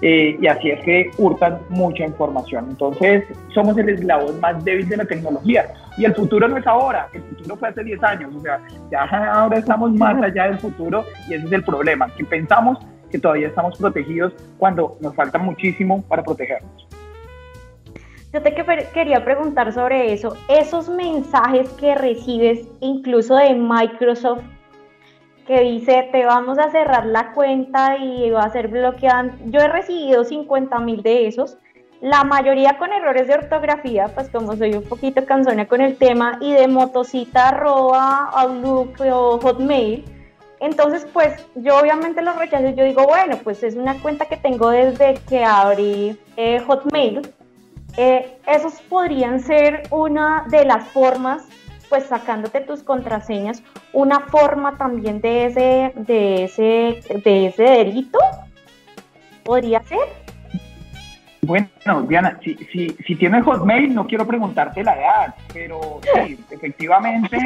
eh, y así es que hurtan mucha información. Entonces, somos el eslabón más débil de la tecnología. Y el futuro no es ahora, el futuro fue hace 10 años, o sea, ya ahora estamos más allá del futuro y ese es el problema, que pensamos que todavía estamos protegidos cuando nos falta muchísimo para protegernos. Yo te quería preguntar sobre eso. Esos mensajes que recibes incluso de Microsoft que dice te vamos a cerrar la cuenta y va a ser bloqueada. Yo he recibido 50 mil de esos la mayoría con errores de ortografía, pues como soy un poquito cansona con el tema, y de motocita arroba Outlook o Hotmail, entonces pues yo obviamente los rechazo yo digo, bueno, pues es una cuenta que tengo desde que abrí eh, Hotmail. Eh, esos podrían ser una de las formas, pues sacándote tus contraseñas, una forma también de ese, de ese, de ese delito. ¿Podría ser? Bueno, Diana, si, si, si tienes Hotmail, no quiero preguntarte la edad, pero sí, *laughs* efectivamente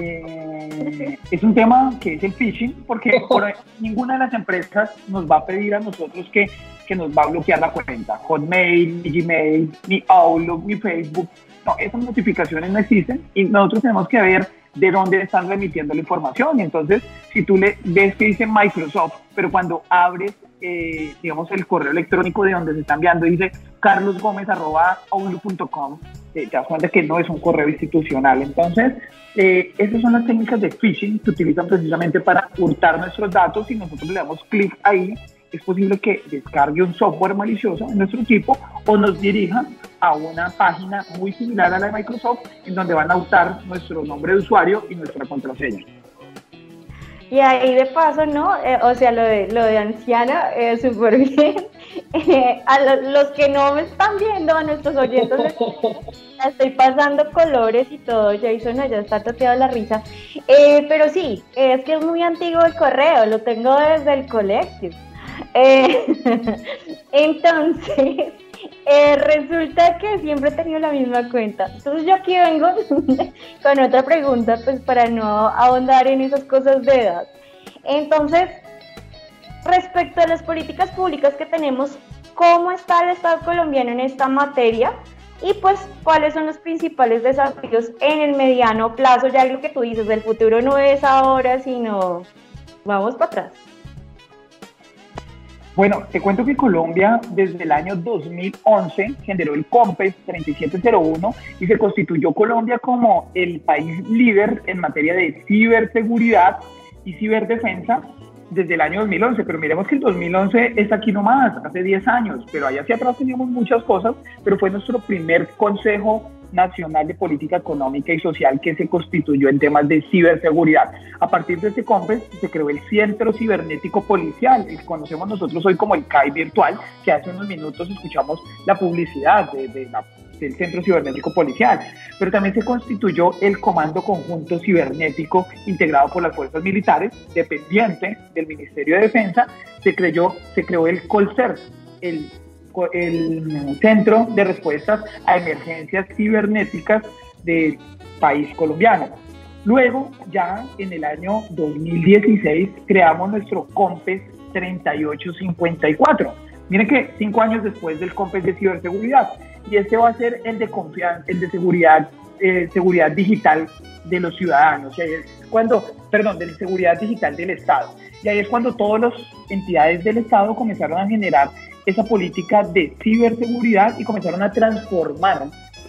eh, es un tema que es el phishing, porque por, ninguna de las empresas nos va a pedir a nosotros que, que nos va a bloquear la cuenta. Hotmail, ni Gmail, ni Outlook, ni Facebook. No, esas notificaciones no existen y nosotros tenemos que ver de dónde están remitiendo la información. Y entonces, si tú le ves que dice Microsoft, pero cuando abres eh, digamos, el correo electrónico de donde se está enviando dice carlosgomez.com, eh, te das cuenta que no es un correo institucional. Entonces, eh, esas son las técnicas de phishing que utilizan precisamente para hurtar nuestros datos y nosotros le damos clic ahí. Es posible que descargue un software malicioso en nuestro equipo o nos dirija a una página muy similar a la de Microsoft en donde van a hurtar nuestro nombre de usuario y nuestra contraseña. Y ahí de paso, ¿no? Eh, o sea, lo de, lo de anciana, eh, súper bien. *laughs* Eh, a los que no me están viendo, a nuestros oyentes, les *laughs* estoy pasando colores y todo. Jason allá está toteado la risa. pero sí, es que es muy antiguo el correo, lo tengo desde el colegio. *laughs* entonces, eh, resulta que siempre he tenido la misma cuenta. Entonces yo aquí vengo *laughs* con otra pregunta, pues para no ahondar en esas cosas de edad. Entonces, respecto a las políticas públicas que tenemos, ¿cómo está el Estado colombiano en esta materia? Y pues, ¿cuáles son los principales desafíos en el mediano plazo? Ya lo que tú dices, el futuro no es ahora, sino vamos para atrás. Bueno, te cuento que Colombia desde el año 2011 generó el COMPES 3701 y se constituyó Colombia como el país líder en materia de ciberseguridad y ciberdefensa desde el año 2011, pero miremos que el 2011 es aquí nomás, hace 10 años, pero allá hacia atrás teníamos muchas cosas, pero fue nuestro primer consejo Nacional de Política Económica y Social que se constituyó en temas de ciberseguridad. A partir de este COMPES se creó el Centro Cibernético Policial, que conocemos nosotros hoy como el CAI Virtual, que hace unos minutos escuchamos la publicidad de, del Centro Cibernético Policial, pero también se constituyó el Comando Conjunto Cibernético integrado por las fuerzas militares, dependiente del Ministerio de Defensa, se, creyó, se creó el COLCER, el el Centro de Respuestas a Emergencias Cibernéticas del país colombiano. Luego, ya en el año 2016, creamos nuestro COMPES 3854. Miren que cinco años después del COMPES de ciberseguridad. Y este va a ser el de confianza, el de seguridad, eh, seguridad digital de los ciudadanos. Y es cuando, perdón, de seguridad digital del Estado. Y ahí es cuando todas las entidades del Estado comenzaron a generar esa política de ciberseguridad y comenzaron a transformar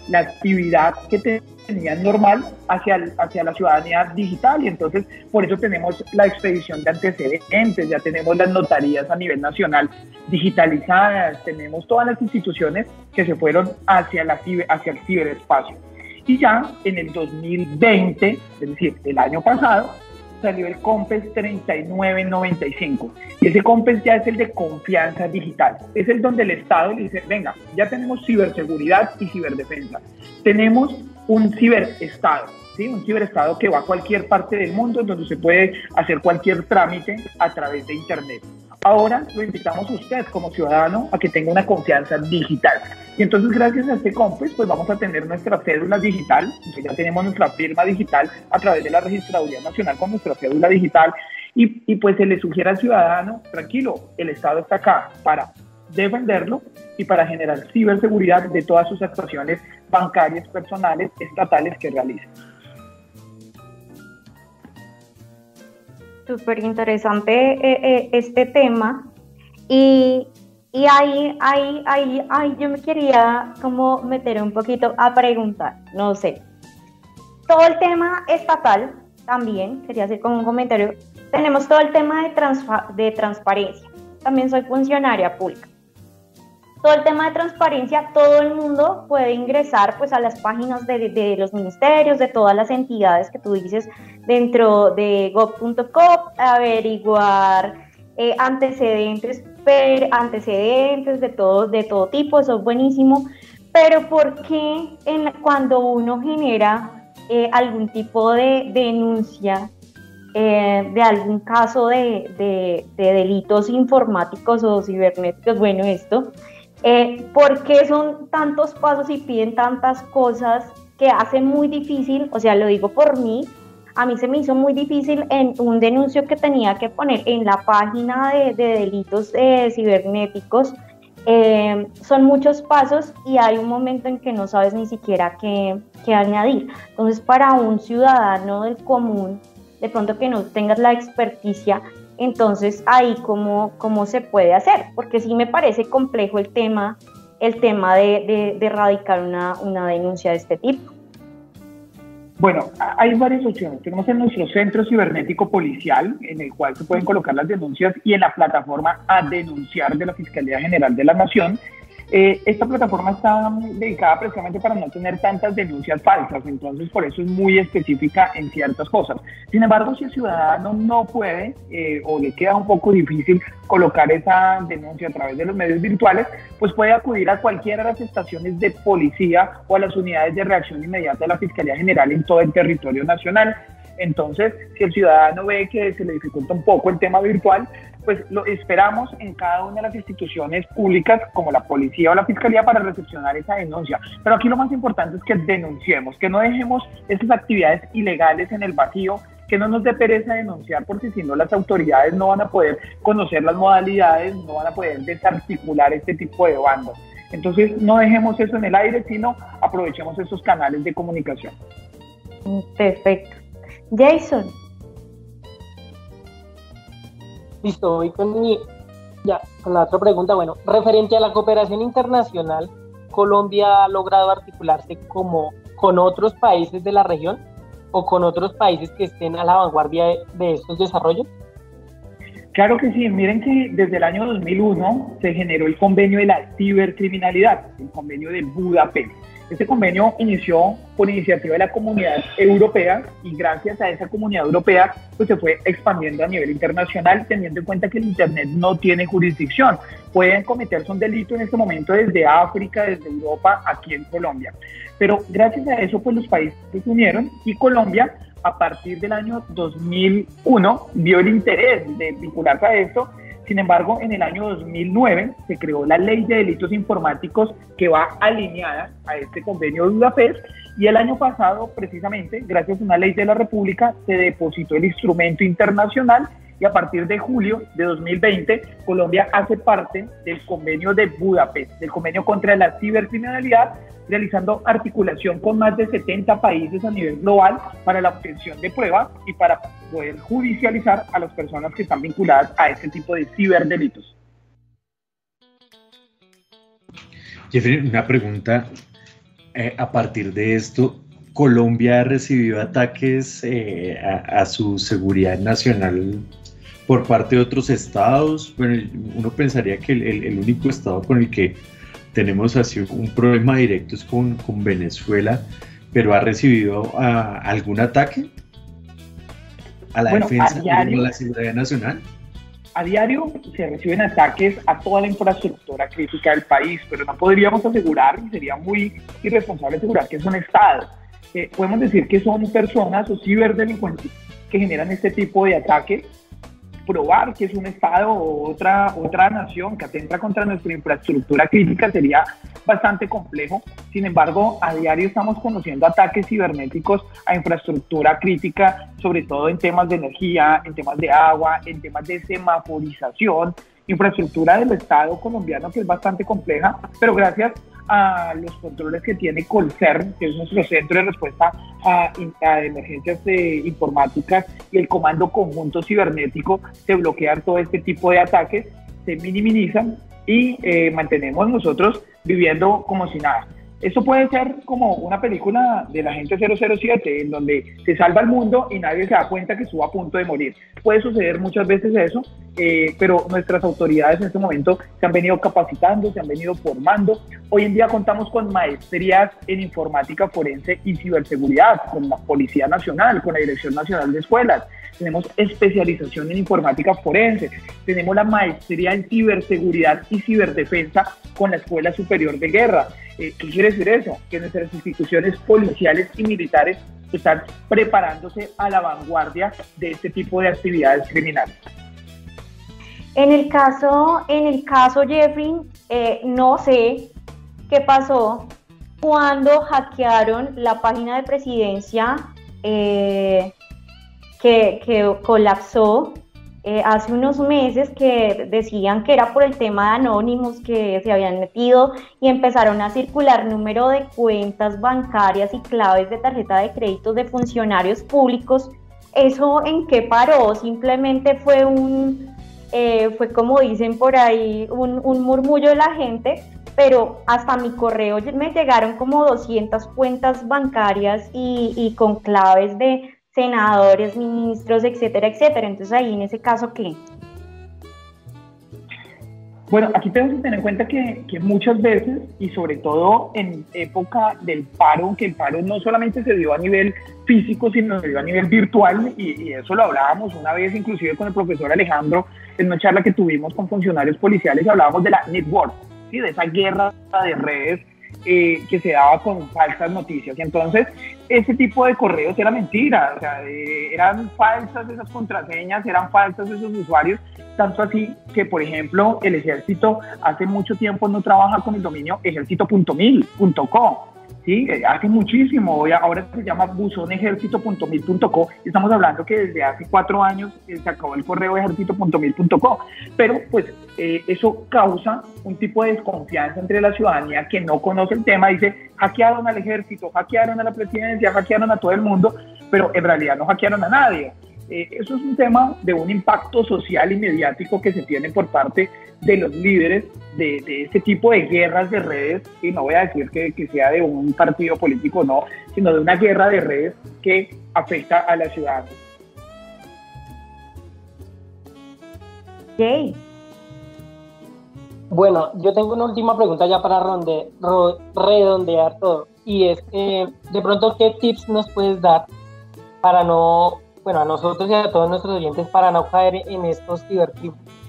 la actividad que tenían normal hacia, hacia la ciudadanía digital y entonces por eso tenemos la expedición de antecedentes, ya tenemos las notarías a nivel nacional digitalizadas, tenemos todas las instituciones que se fueron hacia, la hacia el ciberespacio. Y ya en el 2020, es decir, el año pasado, salió el COMPES 3995. Y ese COMPES ya es el de confianza digital. Es el donde el Estado le dice, venga, ya tenemos ciberseguridad y ciberdefensa. Tenemos un ciberestado, ¿sí? un ciberestado que va a cualquier parte del mundo, donde se puede hacer cualquier trámite a través de Internet. Ahora lo invitamos a usted como ciudadano a que tenga una confianza digital. Y entonces gracias a este COMPES pues vamos a tener nuestra cédula digital, ya tenemos nuestra firma digital a través de la Registraduría Nacional con nuestra cédula digital y, y pues se le sugiere al ciudadano, tranquilo, el Estado está acá para defenderlo y para generar ciberseguridad de todas sus actuaciones bancarias, personales, estatales que realiza. Súper interesante eh, eh, este tema. Y, y ahí, ahí, ahí, ahí yo me quería como meter un poquito a preguntar, no sé. Todo el tema estatal también, quería hacer como un comentario. Tenemos todo el tema de, de transparencia. También soy funcionaria pública. Todo el tema de transparencia, todo el mundo puede ingresar pues a las páginas de, los ministerios, de todas las entidades que tú dices dentro de gov.co, averiguar eh, antecedentes, per, antecedentes de todo, de todo tipo, eso es buenísimo, pero ¿por qué cuando uno genera eh, algún tipo de denuncia eh, de algún caso de, de, delitos informáticos o cibernéticos, bueno, esto, eh, ¿por qué son tantos pasos y piden tantas cosas que hace muy difícil, o sea, lo digo por mí, a mí se me hizo muy difícil en un denuncio que tenía que poner en la página de, de delitos eh, cibernéticos. Eh, son muchos pasos y hay un momento en que no sabes ni siquiera qué, qué añadir. Entonces, para un ciudadano del común, de pronto que no tengas la experticia, entonces ahí cómo, cómo se puede hacer, porque sí me parece complejo el tema, el tema de, de, de erradicar una, una denuncia de este tipo. Bueno, hay varias opciones. Tenemos en nuestro centro cibernético policial, en el cual se pueden colocar las denuncias, y en la plataforma a denunciar de la Fiscalía General de la Nación, eh, esta plataforma está dedicada precisamente para no tener tantas denuncias falsas, entonces por eso es muy específica en ciertas cosas. Sin embargo, si el ciudadano no puede eh, o le queda un poco difícil colocar esa denuncia a través de los medios virtuales, pues puede acudir a cualquiera de las estaciones de policía o a las unidades de reacción inmediata de la Fiscalía General en todo el territorio nacional. Entonces, si el ciudadano ve que se le dificulta un poco el tema virtual, pues lo esperamos en cada una de las instituciones públicas como la policía o la fiscalía para recepcionar esa denuncia. Pero aquí lo más importante es que denunciemos, que no dejemos esas actividades ilegales en el vacío, que no nos dé pereza denunciar porque si no las autoridades no van a poder conocer las modalidades, no van a poder desarticular este tipo de bandas. Entonces no dejemos eso en el aire, sino aprovechemos esos canales de comunicación. Perfecto. Jason. Listo, voy con mi, ya, con la otra pregunta. Bueno, referente a la cooperación internacional, ¿Colombia ha logrado articularse como con otros países de la región o con otros países que estén a la vanguardia de, de estos desarrollos? Claro que sí, miren que desde el año 2001 se generó el convenio de la cibercriminalidad, el convenio de Budapest. Este convenio inició por iniciativa de la comunidad europea y gracias a esa comunidad europea pues se fue expandiendo a nivel internacional teniendo en cuenta que el Internet no tiene jurisdicción. Pueden cometerse un delito en este momento desde África, desde Europa, aquí en Colombia. Pero gracias a eso pues los países se unieron y Colombia a partir del año 2001 vio el interés de vincularse a esto sin embargo, en el año 2009 se creó la Ley de Delitos Informáticos que va alineada a este convenio de Budapest y el año pasado, precisamente, gracias a una ley de la República, se depositó el instrumento internacional y a partir de julio de 2020 Colombia hace parte del convenio de Budapest, del convenio contra la cibercriminalidad, realizando articulación con más de 70 países a nivel global para la obtención de pruebas y para poder judicializar a las personas que están vinculadas a este tipo de ciberdelitos. Jeffrey, una pregunta. Eh, a partir de esto, ¿Colombia ha recibido ataques eh, a, a, su seguridad nacional por parte de otros estados? Bueno, uno pensaría que el, el, el único estado con el que tenemos así un problema directo es con, con Venezuela, pero ¿ha recibido uh, algún ataque a la bueno, defensa de la seguridad nacional? A diario se reciben ataques a toda la infraestructura crítica del país, pero no podríamos asegurar, y sería muy irresponsable asegurar que es un Estado. Eh, podemos decir que son personas o ciberdelincuentes que generan este tipo de ataques probar que es un Estado o otra, otra nación que atenta contra nuestra infraestructura crítica sería bastante complejo. Sin embargo, a diario estamos conociendo ataques cibernéticos a infraestructura crítica, sobre todo en temas de energía, en temas de agua, en temas de semaforización, infraestructura del Estado colombiano que es bastante compleja, pero gracias a los controles que tiene Colcern, que es nuestro centro de respuesta a, emergencias eh, informáticas y el comando conjunto cibernético, se bloquean todo este tipo de ataques, se minimizan y eh, mantenemos nosotros viviendo como si nada. Esto puede ser como una película de la gente 007, en donde se salva el mundo y nadie se da cuenta que estuvo a punto de morir. Puede suceder muchas veces eso, eh, pero nuestras autoridades en este momento se han venido capacitando, se han venido formando. Hoy en día contamos con maestrías en informática forense y ciberseguridad, con la Policía Nacional, con la Dirección Nacional de Escuelas. Tenemos especialización en informática forense, tenemos la maestría en ciberseguridad y ciberdefensa con la Escuela Superior de Guerra. Eh, ¿Qué quiere decir eso? Que nuestras instituciones policiales y militares están preparándose a la vanguardia de este tipo de actividades criminales. En el caso, en el caso Jeffrey, eh, no sé qué pasó cuando hackearon la página de presidencia eh, que, que colapsó eh, hace unos meses que decían que era por el tema de anónimos que se habían metido y empezaron a circular número de cuentas bancarias y claves de tarjeta de créditos de funcionarios públicos. ¿Eso en qué paró? Simplemente fue un, eh, fue como dicen por ahí, un, murmullo de la gente, pero hasta mi correo me llegaron como 200 cuentas bancarias y con claves de senadores, ministros, etcétera, etcétera. Entonces ahí en ese caso, ¿qué? Bueno, aquí tenemos que tener en cuenta que, que, muchas veces, y sobre todo en época del paro, que el paro no solamente se dio a nivel físico, sino se dio a nivel virtual, y, y eso lo hablábamos una vez inclusive con el profesor Alejandro, en una charla que tuvimos con funcionarios policiales, hablábamos de la network, ¿sí? de esa guerra de redes eh, que se daba con falsas noticias. Y entonces, ese tipo de correos era mentira, o sea, eran falsas esas contraseñas, eran falsas esos usuarios, tanto así que, por ejemplo, el ejército hace mucho tiempo no trabaja con el dominio ejército.mil.com. ¿sí? Eh, hace muchísimo, ahora se llama buzonejercito.mil.co y estamos hablando que desde hace cuatro años eh, se acabó el correo ejército.mil.co, pero pues eh, eso causa un tipo de desconfianza entre la ciudadanía que no conoce el tema, dice, hackearon al ejército, hackearon a la presidencia, hackearon a todo el mundo, pero en realidad no hackearon a nadie. eso es un tema de un impacto social y mediático que se tiene por parte de los líderes de, de, este tipo de guerras de redes, y no voy a decir que, que, sea de un partido político, no, sino de una guerra de redes que afecta a la ciudad. Okay. Bueno, yo tengo una última pregunta ya para ronde, ro, redondear todo, y es, eh, de pronto, ¿qué tips nos puedes dar para no, bueno, a nosotros y a todos nuestros oyentes, para no caer en estos cibercrimes?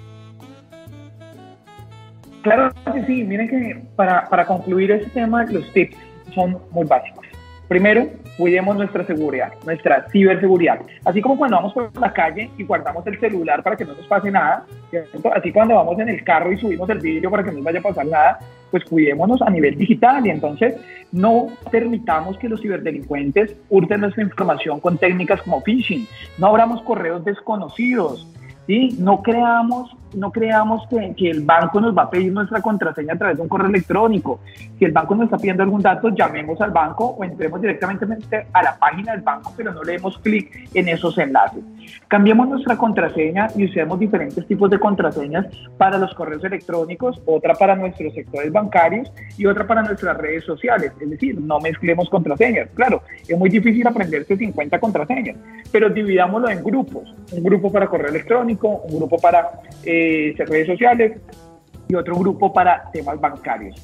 Claro que sí, miren que para, para concluir este tema, los tips son muy básicos. Primero, cuidemos nuestra seguridad, nuestra ciberseguridad. Así como cuando vamos por la calle y guardamos el celular para que no nos pase nada, ¿cierto? así cuando vamos en el carro y subimos el vídeo para que no nos vaya a pasar nada, pues cuidémonos a nivel digital y entonces no permitamos que los ciberdelincuentes hurten nuestra información con técnicas como phishing, no abramos correos desconocidos, ¿sí? no creamos no creamos que, que, el banco nos va a pedir nuestra contraseña a través de un correo electrónico. Si el banco nos está pidiendo algún dato, llamemos al banco o entremos directamente a la página del banco, pero no le demos clic en esos enlaces. Cambiemos nuestra contraseña y usemos diferentes tipos de contraseñas para los correos electrónicos, otra para nuestros sectores bancarios y otra para nuestras redes sociales. Es decir, no mezclemos contraseñas. Claro, es muy difícil aprenderse 50 contraseñas, pero dividámoslo en grupos. Un grupo para correo electrónico, un grupo para... Eh, redes sociales y otro grupo para temas bancarios.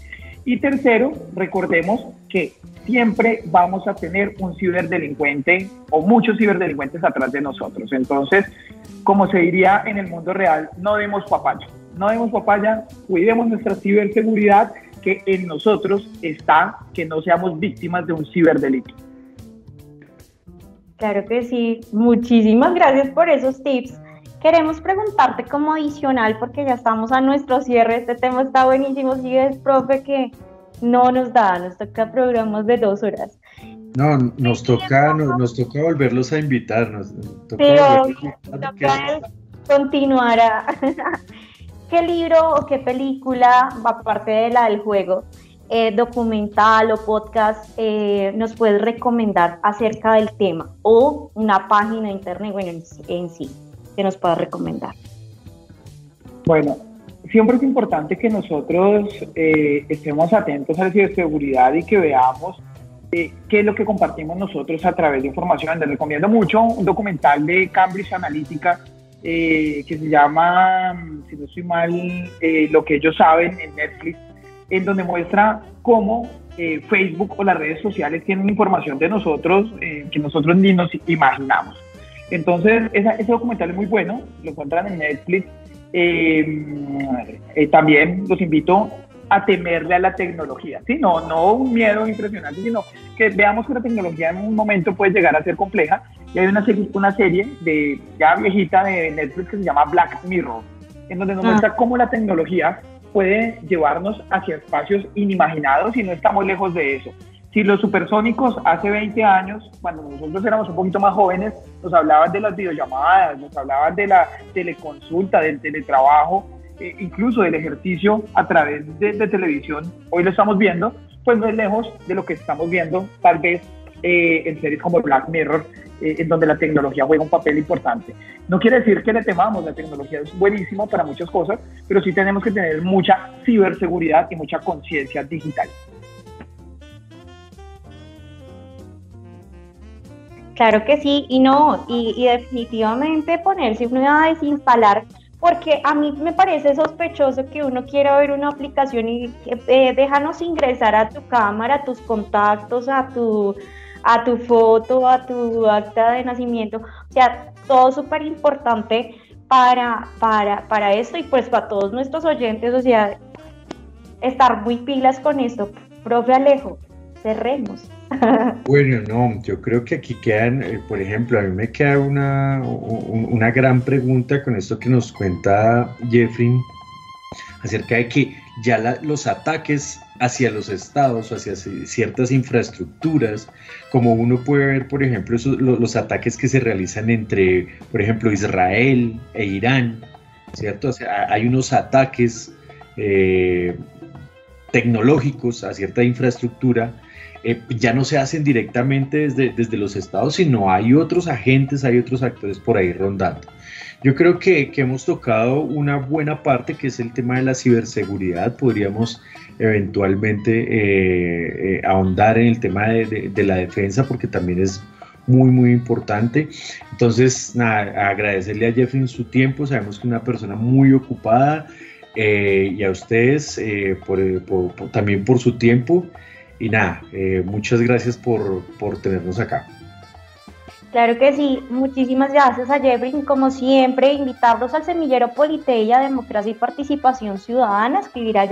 Y tercero, recordemos que siempre vamos a tener un ciberdelincuente o muchos ciberdelincuentes atrás de nosotros. Entonces, como se diría en el mundo real, no demos papaya. No demos papaya, cuidemos nuestra ciberseguridad, que en nosotros está que no seamos víctimas de un ciberdelito. Claro que sí. Muchísimas gracias por esos tips. Queremos preguntarte como adicional, porque ya estamos a nuestro cierre, este tema está buenísimo, si es profe que no nos da, nos toca programas de dos horas. No, nos toca, nos, nos toca volverlos a invitar. Nos toca Pero toca continuar a... *laughs* ¿Qué libro o qué película, aparte de la del juego, eh, documental o podcast, eh, nos puedes recomendar acerca del tema? O una página de internet, bueno, en, en sí que nos pueda recomendar? Bueno, siempre es importante que nosotros eh, estemos atentos a la ciberseguridad y que veamos eh, qué es lo que compartimos nosotros a través de información. Les recomiendo mucho un documental de Cambridge Analytica eh, que se llama, si no estoy mal, Lo que ellos saben en Netflix, en donde muestra cómo Facebook o las redes sociales tienen información de nosotros que nosotros ni nos imaginamos. Entonces, ese documental es muy bueno, lo encuentran en Netflix eh, eh, también los invito a temerle a la tecnología, ¿sí? no, no un miedo impresionante, sino que veamos que la tecnología en un momento puede llegar a ser compleja. Y hay una serie, una serie de ya viejita de Netflix que se llama Black Mirror, en donde nos ah. muestra cómo la tecnología puede llevarnos hacia espacios inimaginados y no estamos lejos de eso. Si los supersónicos hace 20 años, cuando nosotros éramos un poquito más jóvenes, nos hablaban de las videollamadas, nos hablaban de la teleconsulta, del teletrabajo, eh, incluso del ejercicio a través de, televisión, hoy lo estamos viendo, pues no es lejos de lo que estamos viendo tal vez eh, en series como Black Mirror, eh, en donde la tecnología juega un papel importante. No quiere decir que le temamos, la tecnología es buenísima para muchas cosas, pero sí tenemos que tener mucha ciberseguridad y mucha conciencia digital. Claro que sí, y no, y, definitivamente ponerse uno a desinstalar, porque a mí me parece sospechoso que uno quiera ver una aplicación y eh, déjanos ingresar a tu cámara, a tus contactos, a tu, a tu foto, a tu acta de nacimiento, o sea, todo súper importante para, para, para esto y pues para todos nuestros oyentes, o sea, estar muy pilas con esto. Profe Alejo, cerremos. Bueno, no, yo creo que aquí quedan, eh, por ejemplo, a mí me queda una, una gran pregunta con esto que nos cuenta Jeffrey acerca de que ya los ataques hacia los estados hacia ciertas infraestructuras, como uno puede ver, por ejemplo, los, ataques que se realizan entre, por ejemplo, Israel e Irán, ¿cierto? O sea, hay unos ataques eh, tecnológicos a cierta infraestructura eh, ya no se hacen directamente desde, desde los estados, sino hay otros agentes, hay otros actores por ahí rondando. Yo creo que, que, hemos tocado una buena parte que es el tema de la ciberseguridad. Podríamos eventualmente eh, eh, ahondar en el tema de, de, la defensa porque también es muy, muy importante. Entonces, agradecerle a Jeffrey su tiempo. Sabemos que es una persona muy ocupada y a ustedes también por su tiempo. Y nada, eh, muchas gracias por, por tenernos acá. Claro que sí, muchísimas gracias a Jeffrey. Como siempre, invitarlos al semillero Politeya, Democracia y Participación Ciudadana, escribir a,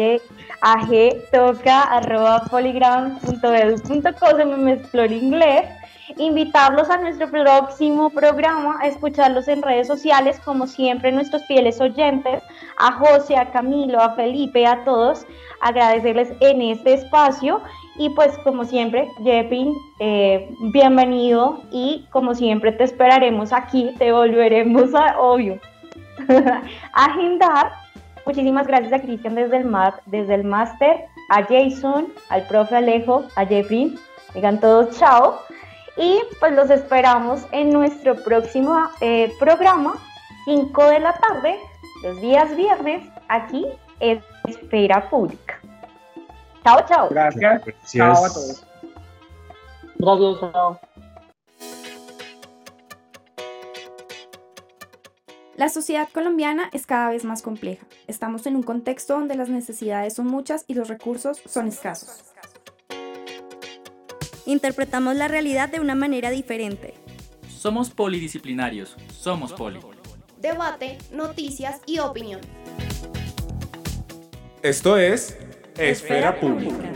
a gtoca.poligram.edu.co, se me mezcló el inglés. Invitarlos a nuestro próximo programa, a escucharlos en redes sociales, como siempre, nuestros fieles oyentes, a José, a Camilo, a Felipe, a todos, agradecerles en este espacio y pues como siempre, Jeffy, eh, bienvenido y como siempre te esperaremos aquí, te volveremos a, obvio, *laughs* agendar. Muchísimas gracias a Cristian desde el, desde el máster, a Jason, al profe Alejo, a Jeffrey. Digan todos chao. Y pues los esperamos en nuestro próximo eh, programa, 5 de la tarde, los días viernes, aquí en Esfera Pública. Chao, chao. Gracias. Chao a todos. Gracias, chao. La sociedad colombiana es cada vez más compleja. Estamos en un contexto donde las necesidades son muchas y los recursos son escasos. Interpretamos la realidad de una manera diferente. Somos polidisciplinarios, somos poli. Debate, noticias y opinión. Esto es Esfera Pública.